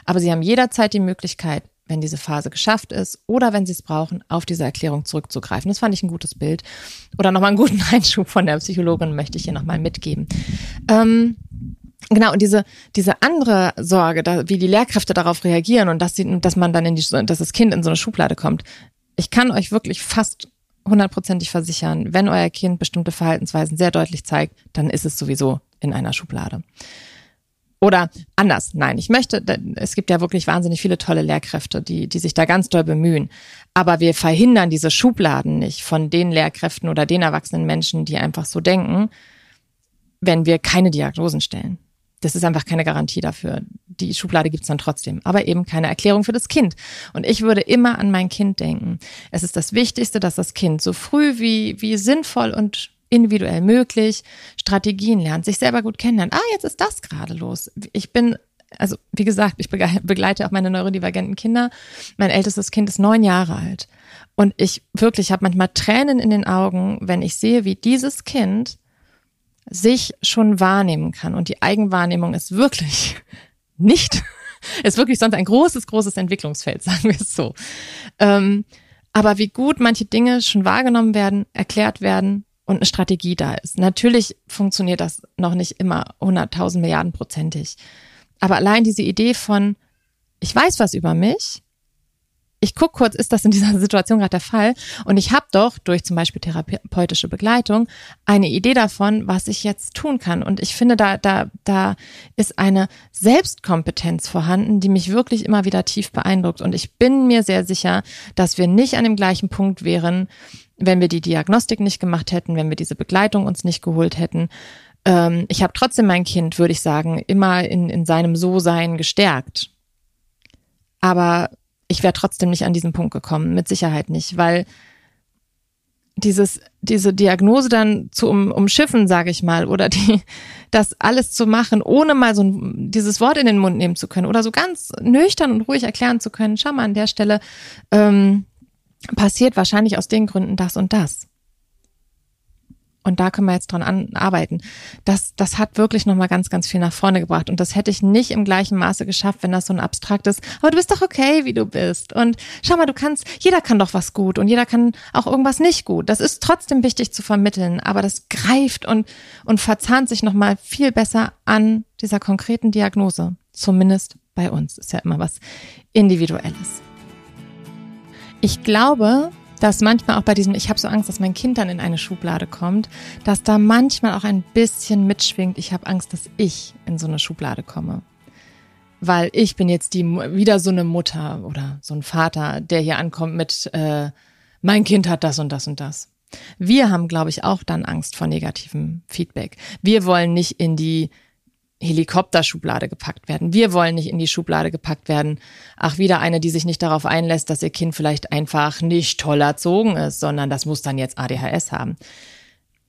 Aber sie haben jederzeit die Möglichkeit, wenn diese Phase geschafft ist oder wenn sie es brauchen, auf diese Erklärung zurückzugreifen. Das fand ich ein gutes Bild. Oder nochmal einen guten <laughs> Einschub von der Psychologin möchte ich hier nochmal mitgeben. Ähm, Genau, und diese, diese andere Sorge, da, wie die Lehrkräfte darauf reagieren und dass, sie, dass man dann in die, dass das Kind in so eine Schublade kommt. Ich kann euch wirklich fast hundertprozentig versichern, wenn euer Kind bestimmte Verhaltensweisen sehr deutlich zeigt, dann ist es sowieso in einer Schublade. Oder anders, nein, ich möchte, es gibt ja wirklich wahnsinnig viele tolle Lehrkräfte, die, die sich da ganz doll bemühen. Aber wir verhindern diese Schubladen nicht von den Lehrkräften oder den erwachsenen Menschen, die einfach so denken, wenn wir keine Diagnosen stellen. Das ist einfach keine Garantie dafür. Die Schublade gibt's dann trotzdem, aber eben keine Erklärung für das Kind. Und ich würde immer an mein Kind denken. Es ist das Wichtigste, dass das Kind so früh wie, wie sinnvoll und individuell möglich Strategien lernt, sich selber gut kennenlernt. Ah, jetzt ist das gerade los. Ich bin also wie gesagt, ich begleite auch meine neurodivergenten Kinder. Mein ältestes Kind ist neun Jahre alt. Und ich wirklich habe manchmal Tränen in den Augen, wenn ich sehe, wie dieses Kind sich schon wahrnehmen kann. Und die Eigenwahrnehmung ist wirklich <laughs> nicht, ist wirklich sonst ein großes, großes Entwicklungsfeld, <laughs> sagen wir es so. Ähm, aber wie gut manche Dinge schon wahrgenommen werden, erklärt werden und eine Strategie da ist. Natürlich funktioniert das noch nicht immer 100.000 Milliarden prozentig. Aber allein diese Idee von, ich weiß was über mich, ich gucke kurz, ist das in dieser <laughs> Situation gerade der Fall? Und ich habe doch durch zum Beispiel therapeutische Begleitung eine Idee davon, was ich jetzt tun kann. Und ich finde, da, da, da ist eine Selbstkompetenz vorhanden, die mich wirklich immer wieder tief beeindruckt. Und ich bin mir sehr sicher, dass wir nicht an dem gleichen Punkt wären, wenn wir die Diagnostik nicht gemacht hätten, wenn wir diese Begleitung uns nicht geholt hätten. Ähm, ich habe trotzdem mein Kind, würde ich sagen, immer in, in seinem So-Sein gestärkt. Aber ich wäre trotzdem nicht an diesen Punkt gekommen, mit Sicherheit nicht, weil dieses, diese Diagnose dann zu um, umschiffen, sage ich mal, oder die, <laughs> das alles zu machen, ohne mal so ein, dieses Wort in den Mund nehmen zu können oder so ganz nüchtern und ruhig erklären zu können, schau mal an der Stelle, ähm, passiert wahrscheinlich aus den Gründen das und das. Und da können wir jetzt dran an, arbeiten. Das, das hat wirklich nochmal ganz, ganz viel nach vorne gebracht. Und das hätte ich nicht im gleichen Maße geschafft, wenn das so ein abstraktes, aber du bist doch okay, wie du bist. Und schau mal, du kannst, jeder kann doch was gut und jeder kann auch irgendwas nicht gut. Das ist trotzdem wichtig zu vermitteln, aber das greift und, und verzahnt sich nochmal viel besser an dieser konkreten Diagnose. Zumindest bei uns. Ist ja immer was Individuelles. Ich glaube, dass manchmal auch bei diesem, ich habe so Angst, dass mein Kind dann in eine Schublade kommt, dass da manchmal auch ein bisschen mitschwingt, ich habe Angst, dass ich in so eine Schublade komme. Weil ich bin jetzt die wieder so eine Mutter oder so ein Vater, der hier ankommt mit, äh, mein Kind hat das und das und das. Wir haben, glaube ich, auch dann Angst vor negativem Feedback. Wir wollen nicht in die Helikopterschublade gepackt werden. Wir wollen nicht in die Schublade gepackt werden. Ach, wieder eine, die sich nicht darauf einlässt, dass ihr Kind vielleicht einfach nicht toll erzogen ist, sondern das muss dann jetzt ADHS haben.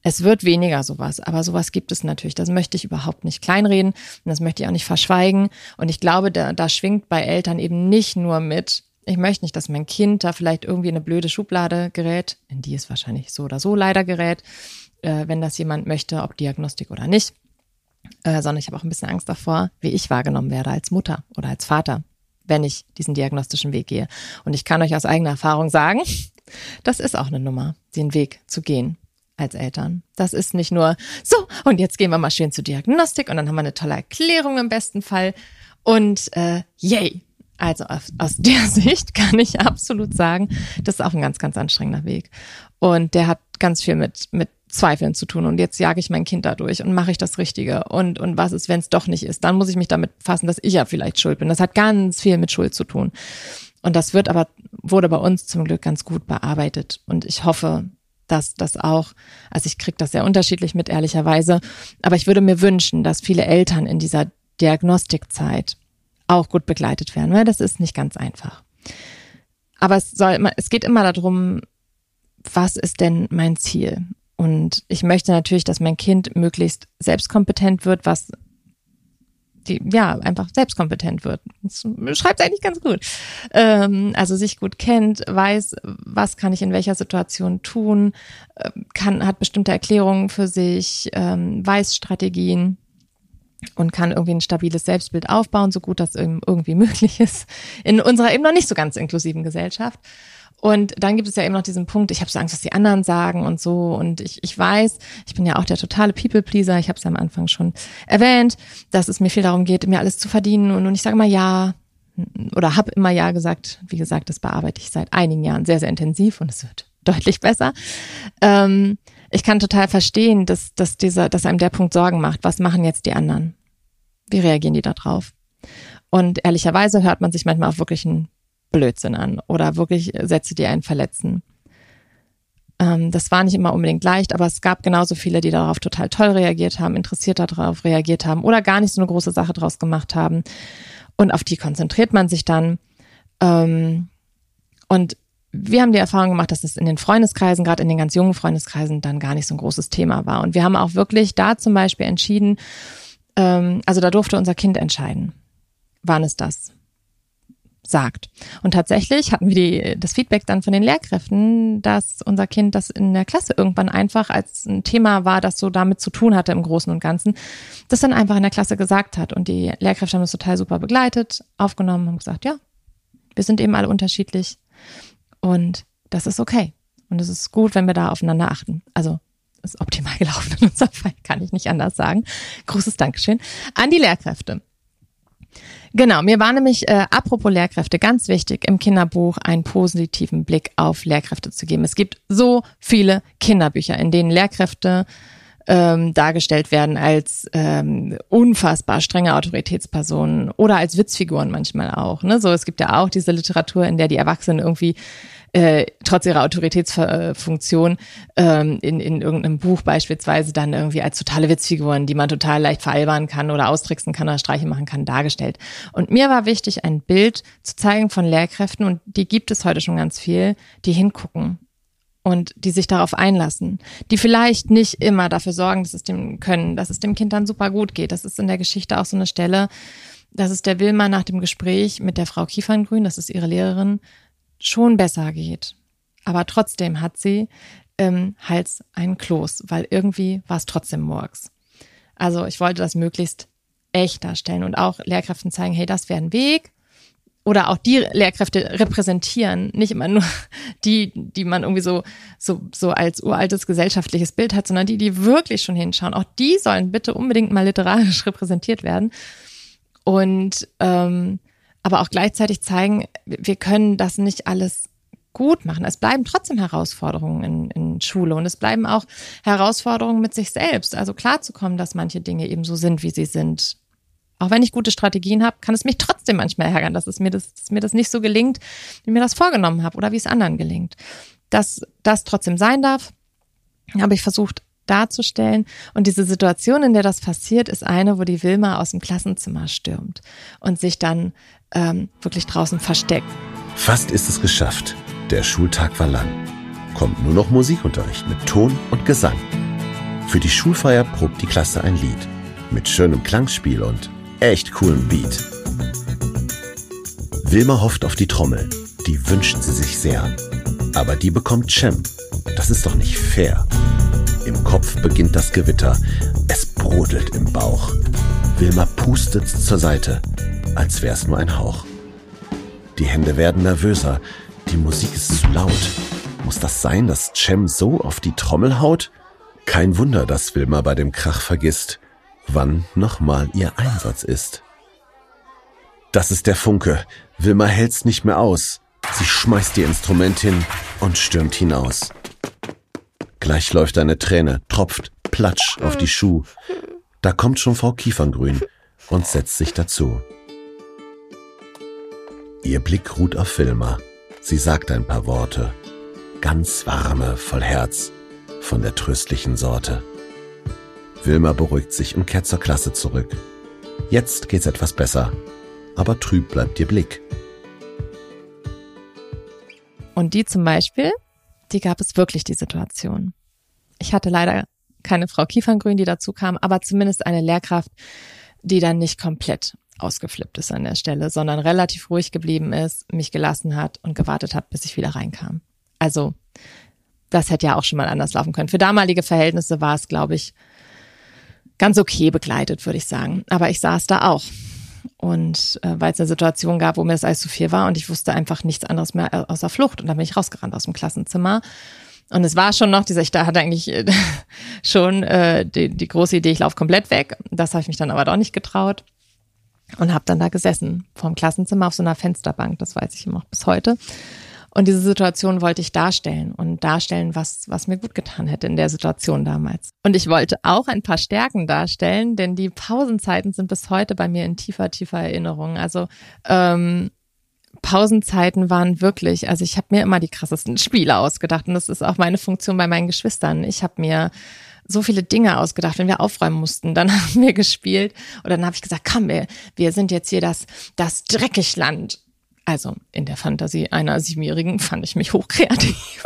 Es wird weniger sowas, aber sowas gibt es natürlich. Das möchte ich überhaupt nicht kleinreden und das möchte ich auch nicht verschweigen. Und ich glaube, da, da schwingt bei Eltern eben nicht nur mit, ich möchte nicht, dass mein Kind da vielleicht irgendwie in eine blöde Schublade gerät, in die es wahrscheinlich so oder so leider gerät, äh, wenn das jemand möchte, ob Diagnostik oder nicht äh, sondern ich habe auch ein bisschen Angst davor, wie ich wahrgenommen werde als Mutter oder als Vater, wenn ich diesen diagnostischen Weg gehe. Und ich kann euch aus eigener Erfahrung sagen, <laughs> das ist auch eine Nummer, den Weg zu gehen als Eltern. Das ist nicht nur so, und jetzt gehen wir mal schön zur Diagnostik und dann haben wir eine tolle Erklärung im besten Fall und äh, yay. Also aus, aus <laughs> der Sicht kann ich absolut sagen, das ist auch ein ganz, ganz anstrengender Weg. Und der hat ganz viel mit, mit Zweifeln zu tun und jetzt jage ich mein Kind dadurch und mache ich das Richtige und, und was ist, wenn es doch nicht ist? Dann muss ich mich damit fassen, dass ich ja vielleicht schuld bin. Das hat ganz viel mit Schuld zu tun. Und das wird aber, wurde bei uns zum Glück ganz gut bearbeitet. Und ich hoffe, dass das auch, also ich kriege das sehr unterschiedlich mit, ehrlicherweise, aber ich würde mir wünschen, dass viele Eltern in dieser Diagnostikzeit auch gut begleitet werden, weil das ist nicht ganz einfach. Aber es soll es geht immer darum, was ist denn mein Ziel? Und ich möchte natürlich, dass mein Kind möglichst selbstkompetent wird, was die ja einfach selbstkompetent wird. Das schreibt eigentlich ganz gut. Ähm, also sich gut kennt, weiß, was kann ich in welcher Situation tun, äh, kann hat bestimmte Erklärungen für sich, ähm, weiß Strategien und kann irgendwie ein stabiles Selbstbild aufbauen, so gut das irgendwie <laughs> möglich ist in unserer eben noch nicht so ganz inklusiven Gesellschaft. Und dann gibt es ja eben noch diesen Punkt, ich habe so Angst, was die anderen sagen und so. Und ich, ich weiß, ich bin ja auch der totale People-Pleaser, ich habe es ja am Anfang schon erwähnt, dass es mir viel darum geht, mir alles zu verdienen. Und, und ich sage mal ja oder habe immer ja gesagt. Wie gesagt, das bearbeite ich seit einigen Jahren sehr, sehr intensiv und es wird deutlich besser. Ähm, ich kann total verstehen, dass, dass, dieser, dass einem der Punkt Sorgen macht. Was machen jetzt die anderen? Wie reagieren die da drauf? Und ehrlicherweise hört man sich manchmal auch wirklich einen Blödsinn an oder wirklich Sätze, die einen verletzen. Ähm, das war nicht immer unbedingt leicht, aber es gab genauso viele, die darauf total toll reagiert haben, interessiert darauf reagiert haben oder gar nicht so eine große Sache draus gemacht haben. Und auf die konzentriert man sich dann. Ähm, und wir haben die Erfahrung gemacht, dass es in den Freundeskreisen, gerade in den ganz jungen Freundeskreisen, dann gar nicht so ein großes Thema war. Und wir haben auch wirklich da zum Beispiel entschieden, ähm, also da durfte unser Kind entscheiden, wann es das sagt. Und tatsächlich hatten wir die, das Feedback dann von den Lehrkräften, dass unser Kind das in der Klasse irgendwann einfach als ein Thema war, das so damit zu tun hatte im Großen und Ganzen, das dann einfach in der Klasse gesagt hat. Und die Lehrkräfte haben das total super begleitet, aufgenommen und gesagt, ja, wir sind eben alle unterschiedlich und das ist okay. Und es ist gut, wenn wir da aufeinander achten. Also ist optimal <laughs> gelaufen in unserem Fall, kann ich nicht anders sagen. Großes Dankeschön an die Lehrkräfte. Genau, mir war nämlich, äh, apropos Lehrkräfte, ganz wichtig, im Kinderbuch einen positiven Blick auf Lehrkräfte zu geben. Es gibt so viele Kinderbücher, in denen Lehrkräfte ähm, dargestellt werden als ähm, unfassbar strenge Autoritätspersonen oder als Witzfiguren manchmal auch. Ne? So, es gibt ja auch diese Literatur, in der die Erwachsenen irgendwie äh, trotz ihrer Autoritätsfunktion ähm, in, in irgendeinem Buch beispielsweise dann irgendwie als totale Witzfiguren, die man total leicht veralbern kann oder austricksen kann oder Streiche machen kann, dargestellt. Und mir war wichtig, ein Bild zu zeigen von Lehrkräften und die gibt es heute schon ganz viel, die hingucken und die sich darauf einlassen, die vielleicht nicht immer dafür sorgen, dass es dem können, dass es dem Kind dann super gut geht. Das ist in der Geschichte auch so eine Stelle, dass es der Wilma nach dem Gespräch mit der Frau Kieferngrün, das ist ihre Lehrerin, schon besser geht. Aber trotzdem hat sie im Hals einen Kloß, weil irgendwie war es trotzdem Murks. Also ich wollte das möglichst echt darstellen und auch Lehrkräften zeigen, hey, das wäre ein Weg. Oder auch die Lehrkräfte repräsentieren, nicht immer nur <laughs> die, die man irgendwie so, so, so als uraltes gesellschaftliches Bild hat, sondern die, die wirklich schon hinschauen. Auch die sollen bitte unbedingt mal literarisch <laughs> repräsentiert werden. Und ähm, aber auch gleichzeitig zeigen, wir können das nicht alles gut machen. Es bleiben trotzdem Herausforderungen in, in Schule und es bleiben auch Herausforderungen mit sich selbst. Also klarzukommen, dass manche Dinge eben so sind, wie sie sind. Auch wenn ich gute Strategien habe, kann es mich trotzdem manchmal ärgern, dass es mir das, dass mir das nicht so gelingt, wie mir das vorgenommen habe oder wie es anderen gelingt. Dass das trotzdem sein darf, habe ich versucht darzustellen. Und diese Situation, in der das passiert, ist eine, wo die Wilma aus dem Klassenzimmer stürmt und sich dann ähm, wirklich draußen versteckt. Fast ist es geschafft. Der Schultag war lang. Kommt nur noch Musikunterricht mit Ton und Gesang. Für die Schulfeier probt die Klasse ein Lied. Mit schönem Klangspiel und echt coolem Beat. Wilma hofft auf die Trommel. Die wünscht sie sich sehr. Aber die bekommt Cem. Das ist doch nicht fair. Kopf beginnt das Gewitter. Es brodelt im Bauch. Wilma pustet zur Seite, als wär's nur ein Hauch. Die Hände werden nervöser. Die Musik ist zu laut. Muss das sein, dass Cem so auf die Trommel haut? Kein Wunder, dass Wilma bei dem Krach vergisst, wann nochmal ihr Einsatz ist. Das ist der Funke. Wilma hält's nicht mehr aus. Sie schmeißt ihr Instrument hin und stürmt hinaus. Gleich läuft eine Träne, tropft, platsch auf die Schuh. Da kommt schon Frau Kieferngrün und setzt sich dazu. Ihr Blick ruht auf Filmer. Sie sagt ein paar Worte. Ganz warme, voll Herz, von der tröstlichen Sorte. Wilma beruhigt sich und kehrt zur Klasse zurück. Jetzt geht's etwas besser, aber trüb bleibt ihr Blick. Und die zum Beispiel, die gab es wirklich, die Situation. Ich hatte leider keine Frau Kieferngrün, die dazu kam, aber zumindest eine Lehrkraft, die dann nicht komplett ausgeflippt ist an der Stelle, sondern relativ ruhig geblieben ist, mich gelassen hat und gewartet hat, bis ich wieder reinkam. Also, das hätte ja auch schon mal anders laufen können. Für damalige Verhältnisse war es, glaube ich, ganz okay begleitet, würde ich sagen. Aber ich saß da auch. Und äh, weil es eine Situation gab, wo mir das alles zu viel war und ich wusste einfach nichts anderes mehr außer Flucht. Und dann bin ich rausgerannt aus dem Klassenzimmer. Und es war schon noch, dieser, ich da hatte eigentlich äh, <laughs> schon äh, die, die große Idee, ich laufe komplett weg. Das habe ich mich dann aber doch nicht getraut. Und habe dann da gesessen, vorm Klassenzimmer auf so einer Fensterbank, das weiß ich immer noch bis heute. Und diese Situation wollte ich darstellen und darstellen, was, was mir gut getan hätte in der Situation damals. Und ich wollte auch ein paar Stärken darstellen, denn die Pausenzeiten sind bis heute bei mir in tiefer, tiefer Erinnerung. Also ähm, Pausenzeiten waren wirklich, also ich habe mir immer die krassesten Spiele ausgedacht und das ist auch meine Funktion bei meinen Geschwistern. Ich habe mir so viele Dinge ausgedacht, wenn wir aufräumen mussten. Dann <laughs> haben wir gespielt und dann habe ich gesagt, komm, wir, wir sind jetzt hier das, das Dreckigland. Also in der Fantasie einer Siebenjährigen fand ich mich hochkreativ.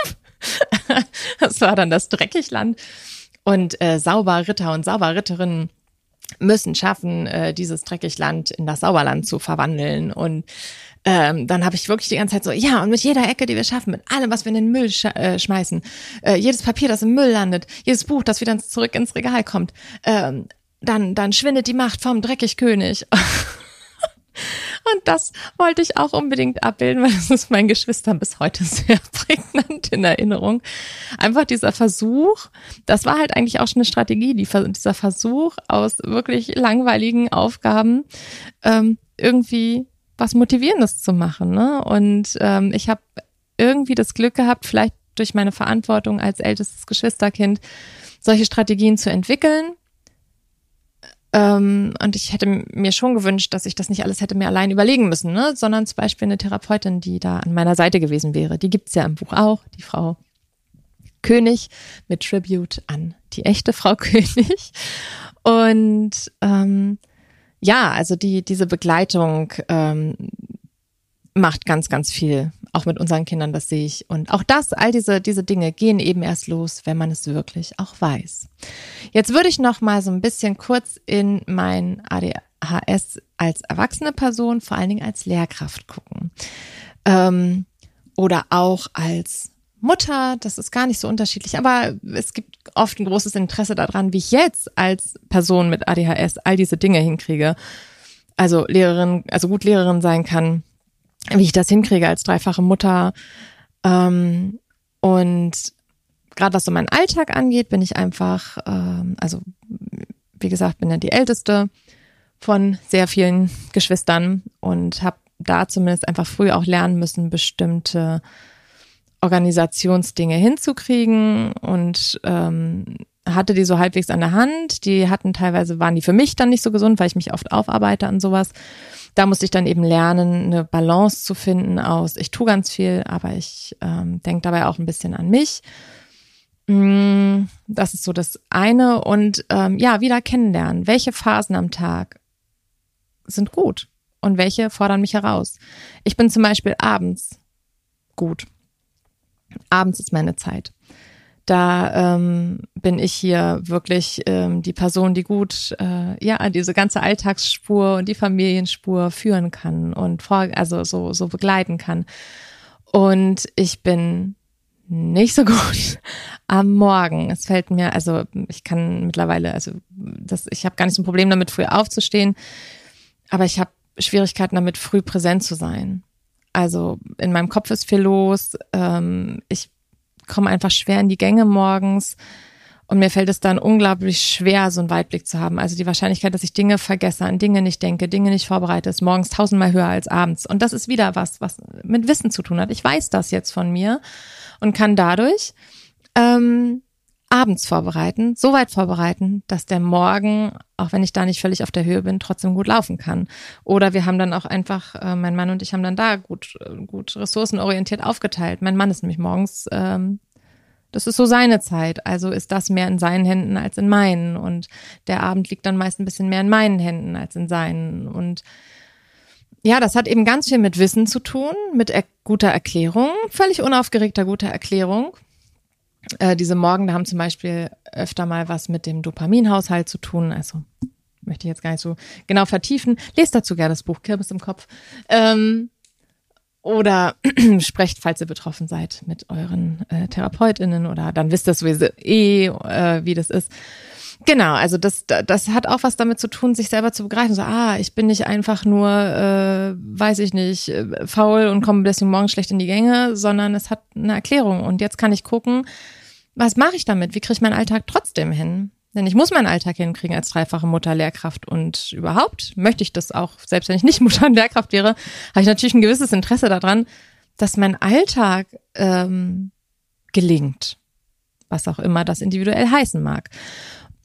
<laughs> das war dann das Dreckigland. Und äh, Sauberritter und Sauberritterinnen müssen schaffen, äh, dieses Dreckigland in das Sauberland zu verwandeln. Und ähm, dann habe ich wirklich die ganze Zeit so, ja, und mit jeder Ecke, die wir schaffen, mit allem, was wir in den Müll sch äh, schmeißen, äh, jedes Papier, das im Müll landet, jedes Buch, das wieder zurück ins Regal kommt, ähm, dann, dann schwindet die Macht vom Dreckigkönig. <laughs> Und das wollte ich auch unbedingt abbilden, weil das ist meinen Geschwistern bis heute sehr <laughs> prägnant in Erinnerung. Einfach dieser Versuch, das war halt eigentlich auch schon eine Strategie, die, dieser Versuch aus wirklich langweiligen Aufgaben ähm, irgendwie was Motivierendes zu machen. Ne? Und ähm, ich habe irgendwie das Glück gehabt, vielleicht durch meine Verantwortung als ältestes Geschwisterkind, solche Strategien zu entwickeln ähm, und ich hätte mir schon gewünscht, dass ich das nicht alles hätte mir allein überlegen müssen, ne? sondern zum Beispiel eine Therapeutin, die da an meiner Seite gewesen wäre. Die gibt's ja im Buch auch, die Frau König mit Tribute an die echte Frau <laughs> König. Und ähm, ja, also die diese Begleitung ähm, macht ganz, ganz viel auch mit unseren Kindern, das sehe ich. Und auch das, all diese, diese Dinge gehen eben erst los, wenn man es wirklich auch weiß. Jetzt würde ich noch mal so ein bisschen kurz in mein ADHS als erwachsene Person, vor allen Dingen als Lehrkraft gucken. Ähm, oder auch als Mutter, das ist gar nicht so unterschiedlich, aber es gibt oft ein großes Interesse daran, wie ich jetzt als Person mit ADHS all diese Dinge hinkriege. Also Lehrerin, also gut Lehrerin sein kann, wie ich das hinkriege als dreifache Mutter. Ähm, und gerade was so meinen Alltag angeht, bin ich einfach, ähm, also wie gesagt, bin ja die älteste von sehr vielen Geschwistern und habe da zumindest einfach früh auch lernen müssen, bestimmte Organisationsdinge hinzukriegen und ähm, hatte die so halbwegs an der Hand. Die hatten teilweise, waren die für mich dann nicht so gesund, weil ich mich oft aufarbeite an sowas da musste ich dann eben lernen, eine Balance zu finden aus, ich tue ganz viel, aber ich ähm, denke dabei auch ein bisschen an mich. Mm, das ist so das eine. Und ähm, ja, wieder kennenlernen. Welche Phasen am Tag sind gut und welche fordern mich heraus? Ich bin zum Beispiel abends gut. Abends ist meine Zeit. Da ähm, bin ich hier wirklich ähm, die Person, die gut äh, ja diese ganze Alltagsspur und die Familienspur führen kann und vor, also so so begleiten kann. Und ich bin nicht so <laughs> gut am Morgen. Es fällt mir, also ich kann mittlerweile, also das, ich habe gar nicht so ein Problem damit, früh aufzustehen, aber ich habe Schwierigkeiten damit, früh präsent zu sein. Also in meinem Kopf ist viel los. Ähm, ich komme einfach schwer in die Gänge morgens. Und mir fällt es dann unglaublich schwer, so einen Weitblick zu haben. Also die Wahrscheinlichkeit, dass ich Dinge vergesse, an Dinge nicht denke, Dinge nicht vorbereite, ist morgens tausendmal höher als abends. Und das ist wieder was, was mit Wissen zu tun hat. Ich weiß das jetzt von mir und kann dadurch ähm, abends vorbereiten, so weit vorbereiten, dass der Morgen, auch wenn ich da nicht völlig auf der Höhe bin, trotzdem gut laufen kann. Oder wir haben dann auch einfach, äh, mein Mann und ich haben dann da gut, äh, gut ressourcenorientiert aufgeteilt. Mein Mann ist nämlich morgens, ähm, das ist so seine Zeit. Also ist das mehr in seinen Händen als in meinen. Und der Abend liegt dann meist ein bisschen mehr in meinen Händen als in seinen. Und ja, das hat eben ganz viel mit Wissen zu tun, mit er guter Erklärung, völlig unaufgeregter guter Erklärung äh, diese Morgen haben zum Beispiel öfter mal was mit dem Dopaminhaushalt zu tun. Also möchte ich jetzt gar nicht so genau vertiefen. Lest dazu gerne das Buch Kirmes im Kopf. Ähm, oder <clears throat> sprecht, falls ihr betroffen seid, mit euren äh, TherapeutInnen oder dann wisst ihr sowieso eh, äh, wie das ist. Genau, also das, das hat auch was damit zu tun, sich selber zu begreifen. So, ah, ich bin nicht einfach nur, äh, weiß ich nicht, äh, faul und komme deswegen morgen schlecht in die Gänge, sondern es hat eine Erklärung. Und jetzt kann ich gucken, was mache ich damit? Wie kriege ich meinen Alltag trotzdem hin? Denn ich muss meinen Alltag hinkriegen als dreifache Mutter, Lehrkraft und überhaupt möchte ich das auch, selbst wenn ich nicht <laughs> Mutter und Lehrkraft wäre, habe ich natürlich ein gewisses Interesse daran, dass mein Alltag ähm, gelingt, was auch immer das individuell heißen mag.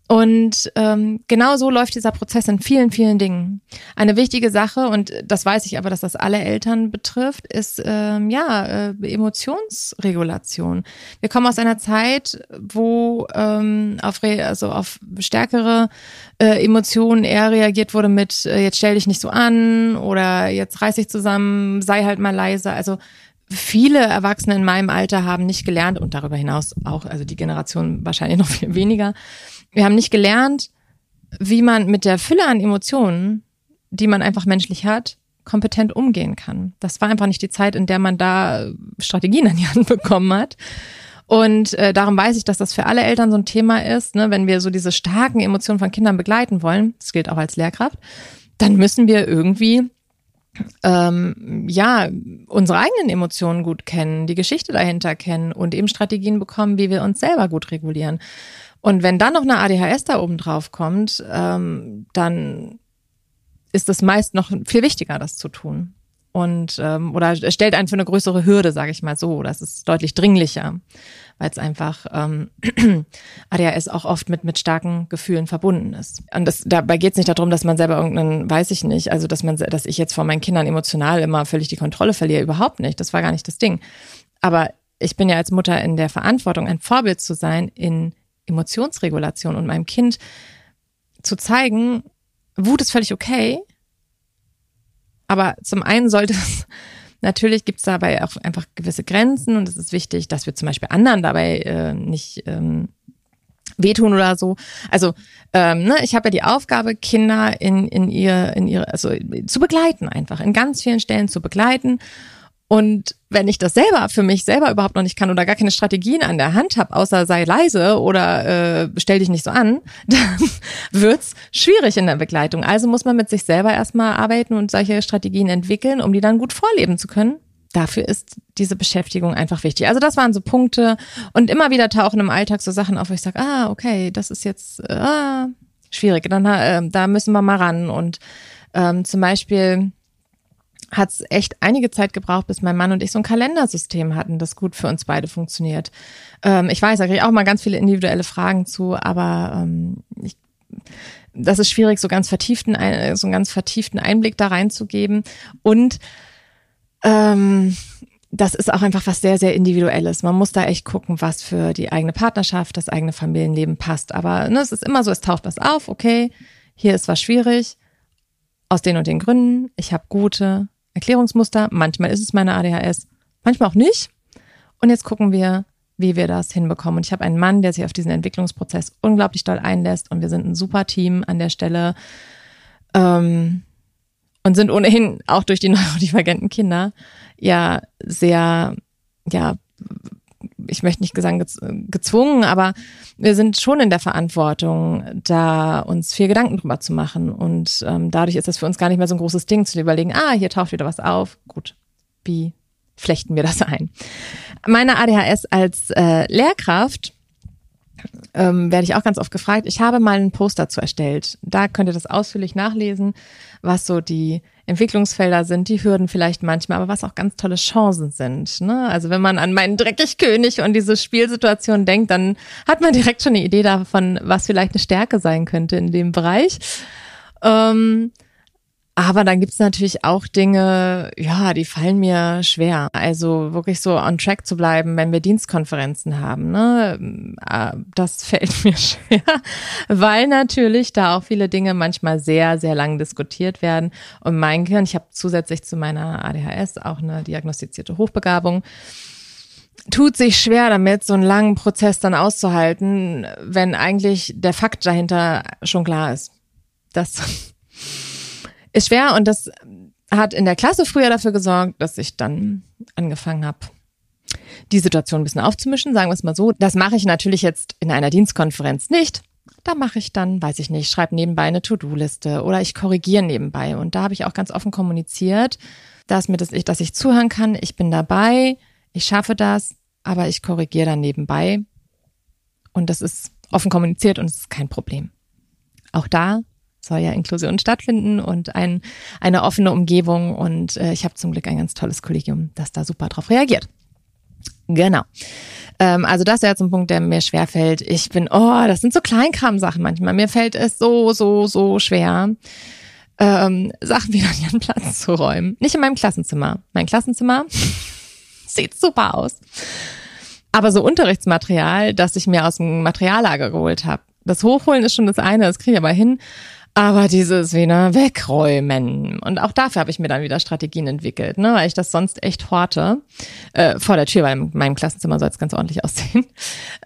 Und ähm, genau so läuft dieser Prozess in vielen, vielen Dingen. Eine wichtige Sache, und das weiß ich aber, dass das alle Eltern betrifft, ist ähm, ja äh, Emotionsregulation. Wir kommen aus einer Zeit, wo ähm, auf, re also auf stärkere äh, Emotionen eher reagiert wurde mit äh, jetzt stell dich nicht so an oder jetzt reiß dich zusammen, sei halt mal leise. Also viele Erwachsene in meinem Alter haben nicht gelernt und darüber hinaus auch, also die Generation wahrscheinlich <laughs> noch viel weniger, wir haben nicht gelernt, wie man mit der Fülle an Emotionen, die man einfach menschlich hat, kompetent umgehen kann. Das war einfach nicht die Zeit, in der man da Strategien an die Hand <laughs> bekommen hat. Und äh, darum weiß ich, dass das für alle Eltern so ein Thema ist, ne? wenn wir so diese starken Emotionen von Kindern begleiten wollen, das gilt auch als Lehrkraft, dann müssen wir irgendwie ähm, ja unsere eigenen Emotionen gut kennen, die Geschichte dahinter kennen und eben Strategien bekommen, wie wir uns selber gut regulieren. Und wenn dann noch eine ADHS da oben drauf kommt, ähm, dann ist es meist noch viel wichtiger, das zu tun. Und ähm, oder stellt einen für eine größere Hürde, sage ich mal so. Das ist deutlich dringlicher, weil es einfach ähm, <clears throat> ADHS auch oft mit mit starken Gefühlen verbunden ist. Und das, dabei geht es nicht darum, dass man selber irgendeinen, weiß ich nicht, also dass man, dass ich jetzt vor meinen Kindern emotional immer völlig die Kontrolle verliere, überhaupt nicht. Das war gar nicht das Ding. Aber ich bin ja als Mutter in der Verantwortung, ein Vorbild zu sein in Emotionsregulation und meinem Kind zu zeigen, Wut ist völlig okay, aber zum einen sollte es Natürlich gibt es dabei auch einfach gewisse Grenzen und es ist wichtig, dass wir zum Beispiel anderen dabei äh, nicht ähm, wehtun oder so. Also ähm, ne, ich habe ja die Aufgabe, Kinder in, in ihr, in ihre, also zu begleiten einfach, in ganz vielen Stellen zu begleiten und wenn ich das selber für mich selber überhaupt noch nicht kann oder gar keine Strategien an der Hand habe, außer sei leise oder äh, stell dich nicht so an, <laughs> dann wird's schwierig in der Begleitung. Also muss man mit sich selber erstmal arbeiten und solche Strategien entwickeln, um die dann gut vorleben zu können. Dafür ist diese Beschäftigung einfach wichtig. Also das waren so Punkte und immer wieder tauchen im Alltag so Sachen auf, wo ich sage, ah, okay, das ist jetzt ah, schwierig. Dann äh, da müssen wir mal ran und ähm, zum Beispiel hat es echt einige Zeit gebraucht, bis mein Mann und ich so ein Kalendersystem hatten, das gut für uns beide funktioniert. Ähm, ich weiß, da kriege ich auch mal ganz viele individuelle Fragen zu, aber ähm, ich, das ist schwierig, so ganz vertieften, so einen ganz vertieften Einblick da reinzugeben. Und ähm, das ist auch einfach was sehr, sehr Individuelles. Man muss da echt gucken, was für die eigene Partnerschaft, das eigene Familienleben passt. Aber ne, es ist immer so, es taucht was auf, okay, hier ist was schwierig, aus den und den Gründen. Ich habe gute Erklärungsmuster. Manchmal ist es meine ADHS, manchmal auch nicht. Und jetzt gucken wir, wie wir das hinbekommen. Und ich habe einen Mann, der sich auf diesen Entwicklungsprozess unglaublich doll einlässt. Und wir sind ein super Team an der Stelle. Ähm, und sind ohnehin auch durch die <laughs> neurodivergenten Kinder ja sehr, ja, ich möchte nicht sagen gezwungen, aber wir sind schon in der Verantwortung, da uns viel Gedanken drüber zu machen. Und ähm, dadurch ist das für uns gar nicht mehr so ein großes Ding zu überlegen, ah, hier taucht wieder was auf. Gut, wie flechten wir das ein? Meine ADHS als äh, Lehrkraft ähm, werde ich auch ganz oft gefragt. Ich habe mal ein Poster dazu erstellt. Da könnt ihr das ausführlich nachlesen, was so die Entwicklungsfelder sind, die Hürden vielleicht manchmal, aber was auch ganz tolle Chancen sind. Ne? Also wenn man an meinen Dreckigkönig und diese Spielsituation denkt, dann hat man direkt schon eine Idee davon, was vielleicht eine Stärke sein könnte in dem Bereich. Ähm, aber dann gibt's natürlich auch Dinge, ja, die fallen mir schwer. Also wirklich so on track zu bleiben, wenn wir Dienstkonferenzen haben. Ne? Äh, das <laughs> fällt mir schwer, weil natürlich da auch viele Dinge manchmal sehr, sehr lang diskutiert werden. Und mein Gehirn, ich habe zusätzlich zu meiner ADHS auch eine diagnostizierte Hochbegabung tut sich schwer damit, so einen langen Prozess dann auszuhalten, wenn eigentlich der Fakt dahinter schon klar ist. Das ist schwer und das hat in der Klasse früher dafür gesorgt, dass ich dann angefangen habe, die Situation ein bisschen aufzumischen, sagen wir es mal so. Das mache ich natürlich jetzt in einer Dienstkonferenz nicht. Da mache ich dann, weiß ich nicht, schreibe nebenbei eine To-Do-Liste oder ich korrigiere nebenbei. Und da habe ich auch ganz offen kommuniziert, dass mir das, dass ich zuhören kann. Ich bin dabei, ich schaffe das, aber ich korrigiere dann nebenbei. Und das ist offen kommuniziert und es ist kein Problem. Auch da soll ja Inklusion stattfinden und ein, eine offene Umgebung. Und äh, ich habe zum Glück ein ganz tolles Kollegium, das da super drauf reagiert. Genau. Ähm, also das ist jetzt ein Punkt, der mir schwer fällt. Ich bin, oh, das sind so Kleinkram-Sachen manchmal. Mir fällt es so, so, so schwer, ähm, Sachen wieder an ihren Platz zu räumen. Nicht in meinem Klassenzimmer. Mein Klassenzimmer <laughs> sieht super aus. Aber so Unterrichtsmaterial, das ich mir aus dem Materiallager geholt habe. Das Hochholen ist schon das eine, das kriege ich aber hin. Aber dieses wieder wegräumen. Und auch dafür habe ich mir dann wieder Strategien entwickelt, ne, weil ich das sonst echt horte. Äh, vor der Tür, weil in meinem Klassenzimmer soll es ganz ordentlich aussehen. <laughs>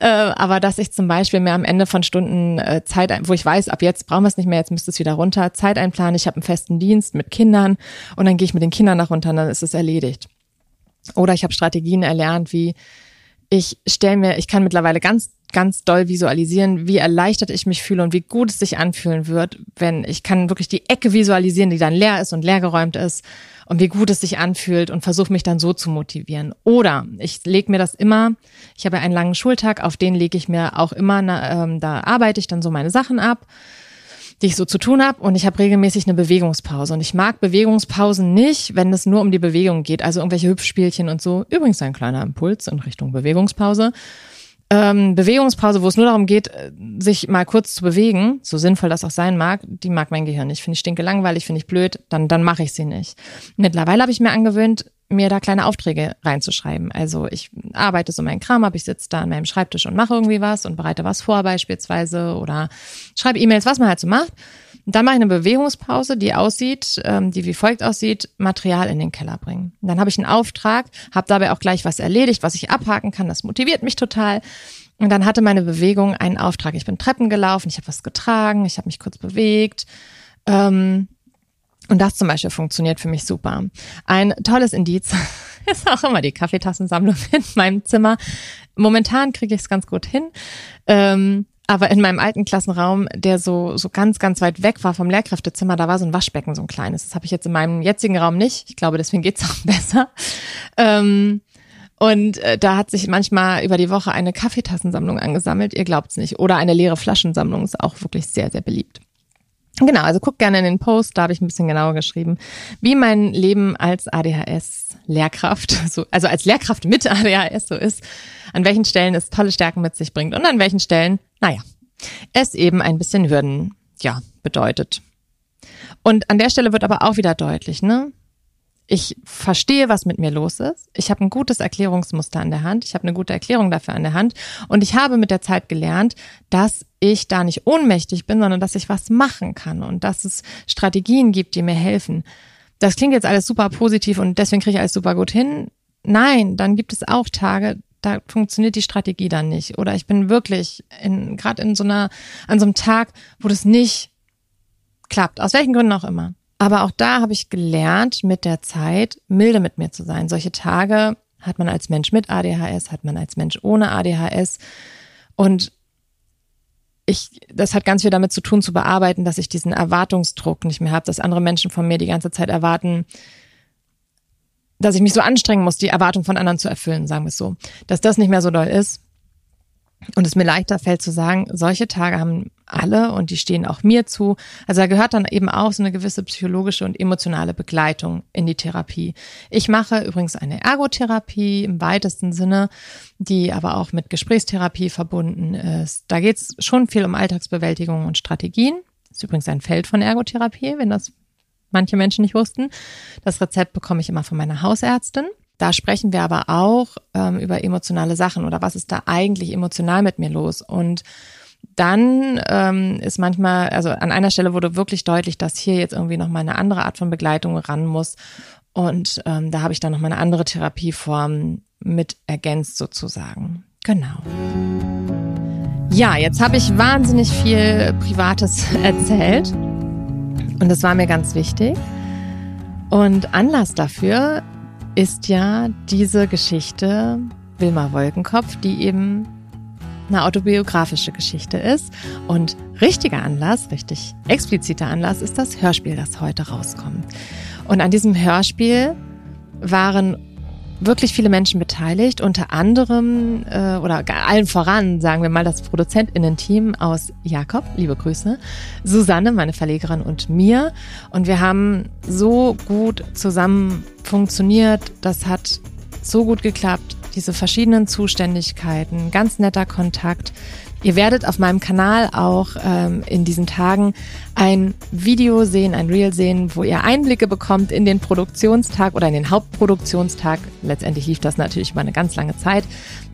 Äh, aber dass ich zum Beispiel mir am Ende von Stunden äh, Zeit, wo ich weiß, ab jetzt brauchen wir es nicht mehr, jetzt müsste es wieder runter, Zeit einplanen. Ich habe einen festen Dienst mit Kindern und dann gehe ich mit den Kindern nach runter und dann ist es erledigt. Oder ich habe Strategien erlernt, wie ich stelle mir, ich kann mittlerweile ganz ganz doll visualisieren, wie erleichtert ich mich fühle und wie gut es sich anfühlen wird, wenn ich kann wirklich die Ecke visualisieren, die dann leer ist und leergeräumt ist und wie gut es sich anfühlt und versuche mich dann so zu motivieren. Oder ich lege mir das immer, ich habe einen langen Schultag, auf den lege ich mir auch immer, ähm, da arbeite ich dann so meine Sachen ab die ich so zu tun habe und ich habe regelmäßig eine Bewegungspause und ich mag Bewegungspausen nicht, wenn es nur um die Bewegung geht, also irgendwelche Hüpfspielchen und so. Übrigens ein kleiner Impuls in Richtung Bewegungspause ähm, Bewegungspause, wo es nur darum geht, äh, sich mal kurz zu bewegen, so sinnvoll das auch sein mag, die mag mein Gehirn nicht. Finde ich stinke langweilig, finde ich blöd, dann, dann mache ich sie nicht. Mittlerweile habe ich mir angewöhnt, mir da kleine Aufträge reinzuschreiben. Also ich arbeite so meinen Kram ab, ich sitze da an meinem Schreibtisch und mache irgendwie was und bereite was vor beispielsweise oder schreibe E-Mails, was man halt so macht. Und dann mache ich eine Bewegungspause, die aussieht, ähm, die wie folgt aussieht, Material in den Keller bringen. Und dann habe ich einen Auftrag, habe dabei auch gleich was erledigt, was ich abhaken kann. Das motiviert mich total. Und dann hatte meine Bewegung einen Auftrag. Ich bin Treppen gelaufen, ich habe was getragen, ich habe mich kurz bewegt. Ähm, und das zum Beispiel funktioniert für mich super. Ein tolles Indiz <laughs> ist auch immer die Kaffeetassensammlung in meinem Zimmer. Momentan kriege ich es ganz gut hin. Ähm, aber in meinem alten Klassenraum, der so, so ganz, ganz weit weg war vom Lehrkräftezimmer, da war so ein Waschbecken, so ein kleines. Das habe ich jetzt in meinem jetzigen Raum nicht. Ich glaube, deswegen geht's auch <laughs> besser. Ähm, und äh, da hat sich manchmal über die Woche eine Kaffeetassensammlung angesammelt. Ihr glaubt's nicht. Oder eine leere Flaschensammlung ist auch wirklich sehr, sehr beliebt. Genau, also guck gerne in den Post, da habe ich ein bisschen genauer geschrieben, wie mein Leben als ADHS-Lehrkraft, <laughs> so, also als Lehrkraft mit ADHS so ist, an welchen Stellen es tolle Stärken mit sich bringt und an welchen Stellen naja, es eben ein bisschen Hürden, ja, bedeutet. Und an der Stelle wird aber auch wieder deutlich, ne? Ich verstehe, was mit mir los ist. Ich habe ein gutes Erklärungsmuster an der Hand. Ich habe eine gute Erklärung dafür an der Hand. Und ich habe mit der Zeit gelernt, dass ich da nicht ohnmächtig bin, sondern dass ich was machen kann und dass es Strategien gibt, die mir helfen. Das klingt jetzt alles super positiv und deswegen kriege ich alles super gut hin. Nein, dann gibt es auch Tage, da funktioniert die Strategie dann nicht. Oder ich bin wirklich in, gerade in so einer, an so einem Tag, wo das nicht klappt. Aus welchen Gründen auch immer. Aber auch da habe ich gelernt, mit der Zeit milde mit mir zu sein. Solche Tage hat man als Mensch mit ADHS, hat man als Mensch ohne ADHS. Und ich, das hat ganz viel damit zu tun, zu bearbeiten, dass ich diesen Erwartungsdruck nicht mehr habe, dass andere Menschen von mir die ganze Zeit erwarten, dass ich mich so anstrengen muss, die Erwartung von anderen zu erfüllen, sagen wir es so. Dass das nicht mehr so doll ist und es mir leichter fällt zu sagen, solche Tage haben alle und die stehen auch mir zu. Also da gehört dann eben auch so eine gewisse psychologische und emotionale Begleitung in die Therapie. Ich mache übrigens eine Ergotherapie im weitesten Sinne, die aber auch mit Gesprächstherapie verbunden ist. Da geht es schon viel um Alltagsbewältigung und Strategien. Ist übrigens ein Feld von Ergotherapie, wenn das manche Menschen nicht wussten. Das Rezept bekomme ich immer von meiner Hausärztin. Da sprechen wir aber auch ähm, über emotionale Sachen oder was ist da eigentlich emotional mit mir los. Und dann ähm, ist manchmal, also an einer Stelle wurde wirklich deutlich, dass hier jetzt irgendwie nochmal eine andere Art von Begleitung ran muss. Und ähm, da habe ich dann nochmal eine andere Therapieform mit ergänzt sozusagen. Genau. Ja, jetzt habe ich wahnsinnig viel Privates <laughs> erzählt. Und das war mir ganz wichtig. Und Anlass dafür ist ja diese Geschichte Wilma Wolkenkopf, die eben eine autobiografische Geschichte ist. Und richtiger Anlass, richtig expliziter Anlass ist das Hörspiel, das heute rauskommt. Und an diesem Hörspiel waren wirklich viele Menschen beteiligt, unter anderem äh, oder allen voran, sagen wir mal, das Produzentinnen-Team aus Jakob, liebe Grüße, Susanne, meine Verlegerin und mir. Und wir haben so gut zusammen funktioniert, das hat so gut geklappt, diese verschiedenen Zuständigkeiten, ganz netter Kontakt. Ihr werdet auf meinem Kanal auch ähm, in diesen Tagen ein Video sehen, ein Reel sehen, wo ihr Einblicke bekommt in den Produktionstag oder in den Hauptproduktionstag. Letztendlich lief das natürlich über eine ganz lange Zeit,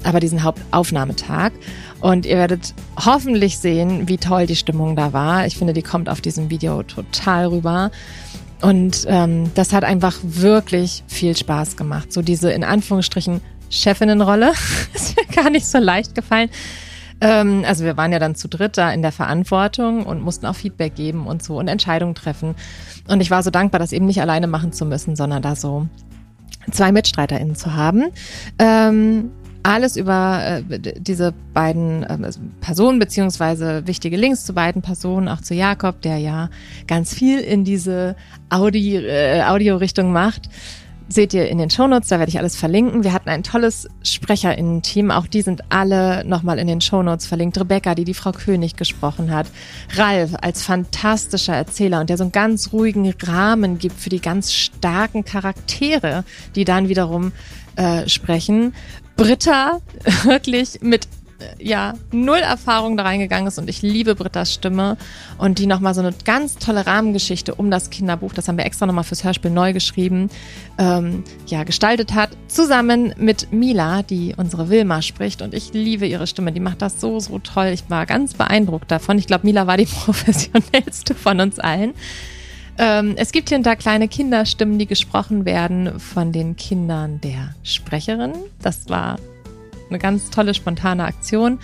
aber diesen Hauptaufnahmetag. Und ihr werdet hoffentlich sehen, wie toll die Stimmung da war. Ich finde, die kommt auf diesem Video total rüber. Und ähm, das hat einfach wirklich viel Spaß gemacht. So diese in Anführungsstrichen Chefinnenrolle <laughs> ist mir gar nicht so leicht gefallen. Ähm, also wir waren ja dann zu dritt da in der Verantwortung und mussten auch Feedback geben und so und Entscheidungen treffen. Und ich war so dankbar, das eben nicht alleine machen zu müssen, sondern da so zwei MitstreiterInnen zu haben. Ähm, alles über äh, diese beiden äh, Personen beziehungsweise wichtige Links zu beiden Personen, auch zu Jakob, der ja ganz viel in diese Audi, äh, Audio-Richtung macht seht ihr in den Shownotes, da werde ich alles verlinken. Wir hatten ein tolles SprecherInnen-Team, auch die sind alle nochmal in den Shownotes verlinkt. Rebecca, die die Frau König gesprochen hat. Ralf als fantastischer Erzähler und der so einen ganz ruhigen Rahmen gibt für die ganz starken Charaktere, die dann wiederum äh, sprechen. Britta <laughs> wirklich mit ja null Erfahrung da reingegangen ist und ich liebe Britta's Stimme und die nochmal so eine ganz tolle Rahmengeschichte um das Kinderbuch, das haben wir extra nochmal fürs Hörspiel neu geschrieben, ähm, ja, gestaltet hat, zusammen mit Mila, die unsere Wilma spricht und ich liebe ihre Stimme, die macht das so, so toll. Ich war ganz beeindruckt davon. Ich glaube, Mila war die <laughs> professionellste von uns allen. Ähm, es gibt hier und da kleine Kinderstimmen, die gesprochen werden von den Kindern der Sprecherin. Das war eine ganz tolle spontane Aktion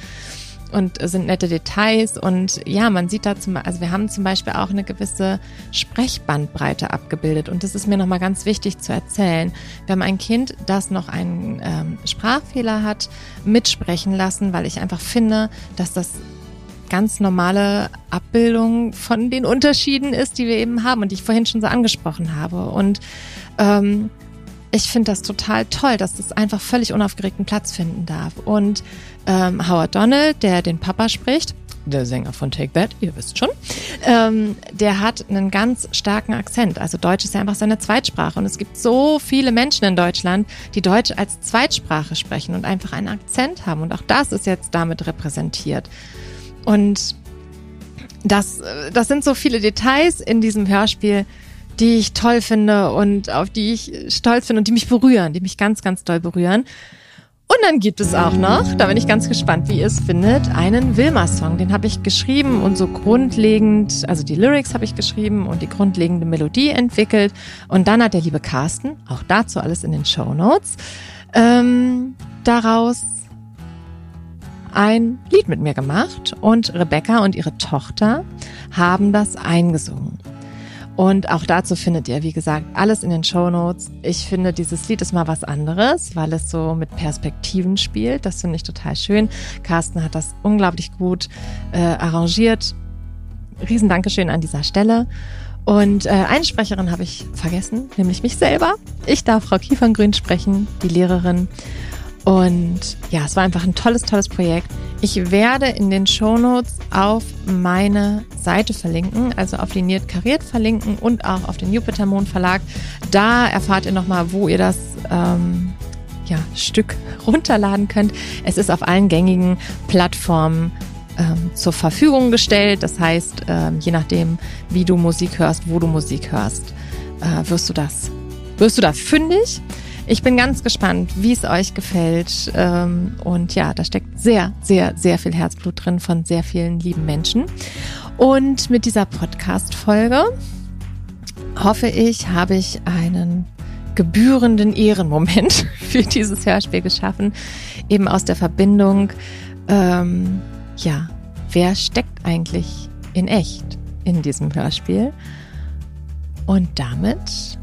und sind nette Details. Und ja, man sieht da zum also wir haben zum Beispiel auch eine gewisse Sprechbandbreite abgebildet. Und das ist mir nochmal ganz wichtig zu erzählen. Wir haben ein Kind, das noch einen ähm, Sprachfehler hat, mitsprechen lassen, weil ich einfach finde, dass das ganz normale Abbildung von den Unterschieden ist, die wir eben haben und die ich vorhin schon so angesprochen habe. Und ähm, ich finde das total toll, dass das einfach völlig unaufgeregten Platz finden darf. Und ähm, Howard Donald, der den Papa spricht, der Sänger von Take That, ihr wisst schon, ähm, der hat einen ganz starken Akzent. Also Deutsch ist ja einfach seine Zweitsprache. Und es gibt so viele Menschen in Deutschland, die Deutsch als Zweitsprache sprechen und einfach einen Akzent haben. Und auch das ist jetzt damit repräsentiert. Und das, äh, das sind so viele Details in diesem Hörspiel, die ich toll finde und auf die ich stolz bin und die mich berühren, die mich ganz, ganz doll berühren. Und dann gibt es auch noch, da bin ich ganz gespannt, wie ihr es findet, einen Wilma-Song. Den habe ich geschrieben und so grundlegend, also die Lyrics habe ich geschrieben und die grundlegende Melodie entwickelt. Und dann hat der liebe Carsten, auch dazu alles in den Show Notes, ähm, daraus ein Lied mit mir gemacht. Und Rebecca und ihre Tochter haben das eingesungen. Und auch dazu findet ihr, wie gesagt, alles in den Show Notes. Ich finde, dieses Lied ist mal was anderes, weil es so mit Perspektiven spielt. Das finde ich total schön. Carsten hat das unglaublich gut äh, arrangiert. Riesen Dankeschön an dieser Stelle. Und äh, eine Sprecherin habe ich vergessen, nämlich mich selber. Ich darf Frau Kieferngrün sprechen, die Lehrerin. Und ja, es war einfach ein tolles, tolles Projekt. Ich werde in den Shownotes auf meine Seite verlinken, also auf Liniert Kariert verlinken und auch auf den Jupiter Mond Verlag. Da erfahrt ihr nochmal, wo ihr das ähm, ja, Stück <laughs> runterladen könnt. Es ist auf allen gängigen Plattformen ähm, zur Verfügung gestellt. Das heißt, ähm, je nachdem, wie du Musik hörst, wo du Musik hörst, äh, wirst du das, wirst du da fündig. Ich bin ganz gespannt, wie es euch gefällt. Ähm, und ja, da steckt sehr, sehr, sehr viel Herzblut drin von sehr vielen lieben Menschen. Und mit dieser Podcast-Folge hoffe ich, habe ich einen gebührenden Ehrenmoment <laughs> für dieses Hörspiel geschaffen. Eben aus der Verbindung, ähm, ja, wer steckt eigentlich in echt in diesem Hörspiel? Und damit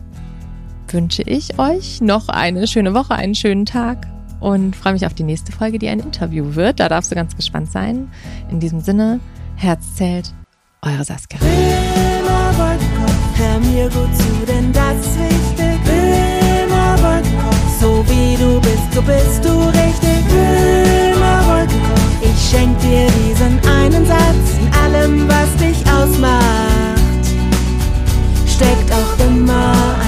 wünsche ich euch noch eine schöne Woche, einen schönen Tag und freue mich auf die nächste Folge, die ein Interview wird. Da darfst du ganz gespannt sein. In diesem Sinne, Herz zählt, eure Saskia. Immer hör mir gut denn das ist wichtig. So wie du bist, so bist du richtig. Immer ich schenk dir diesen einen Satz in allem, was dich ausmacht. Steckt auch immer ein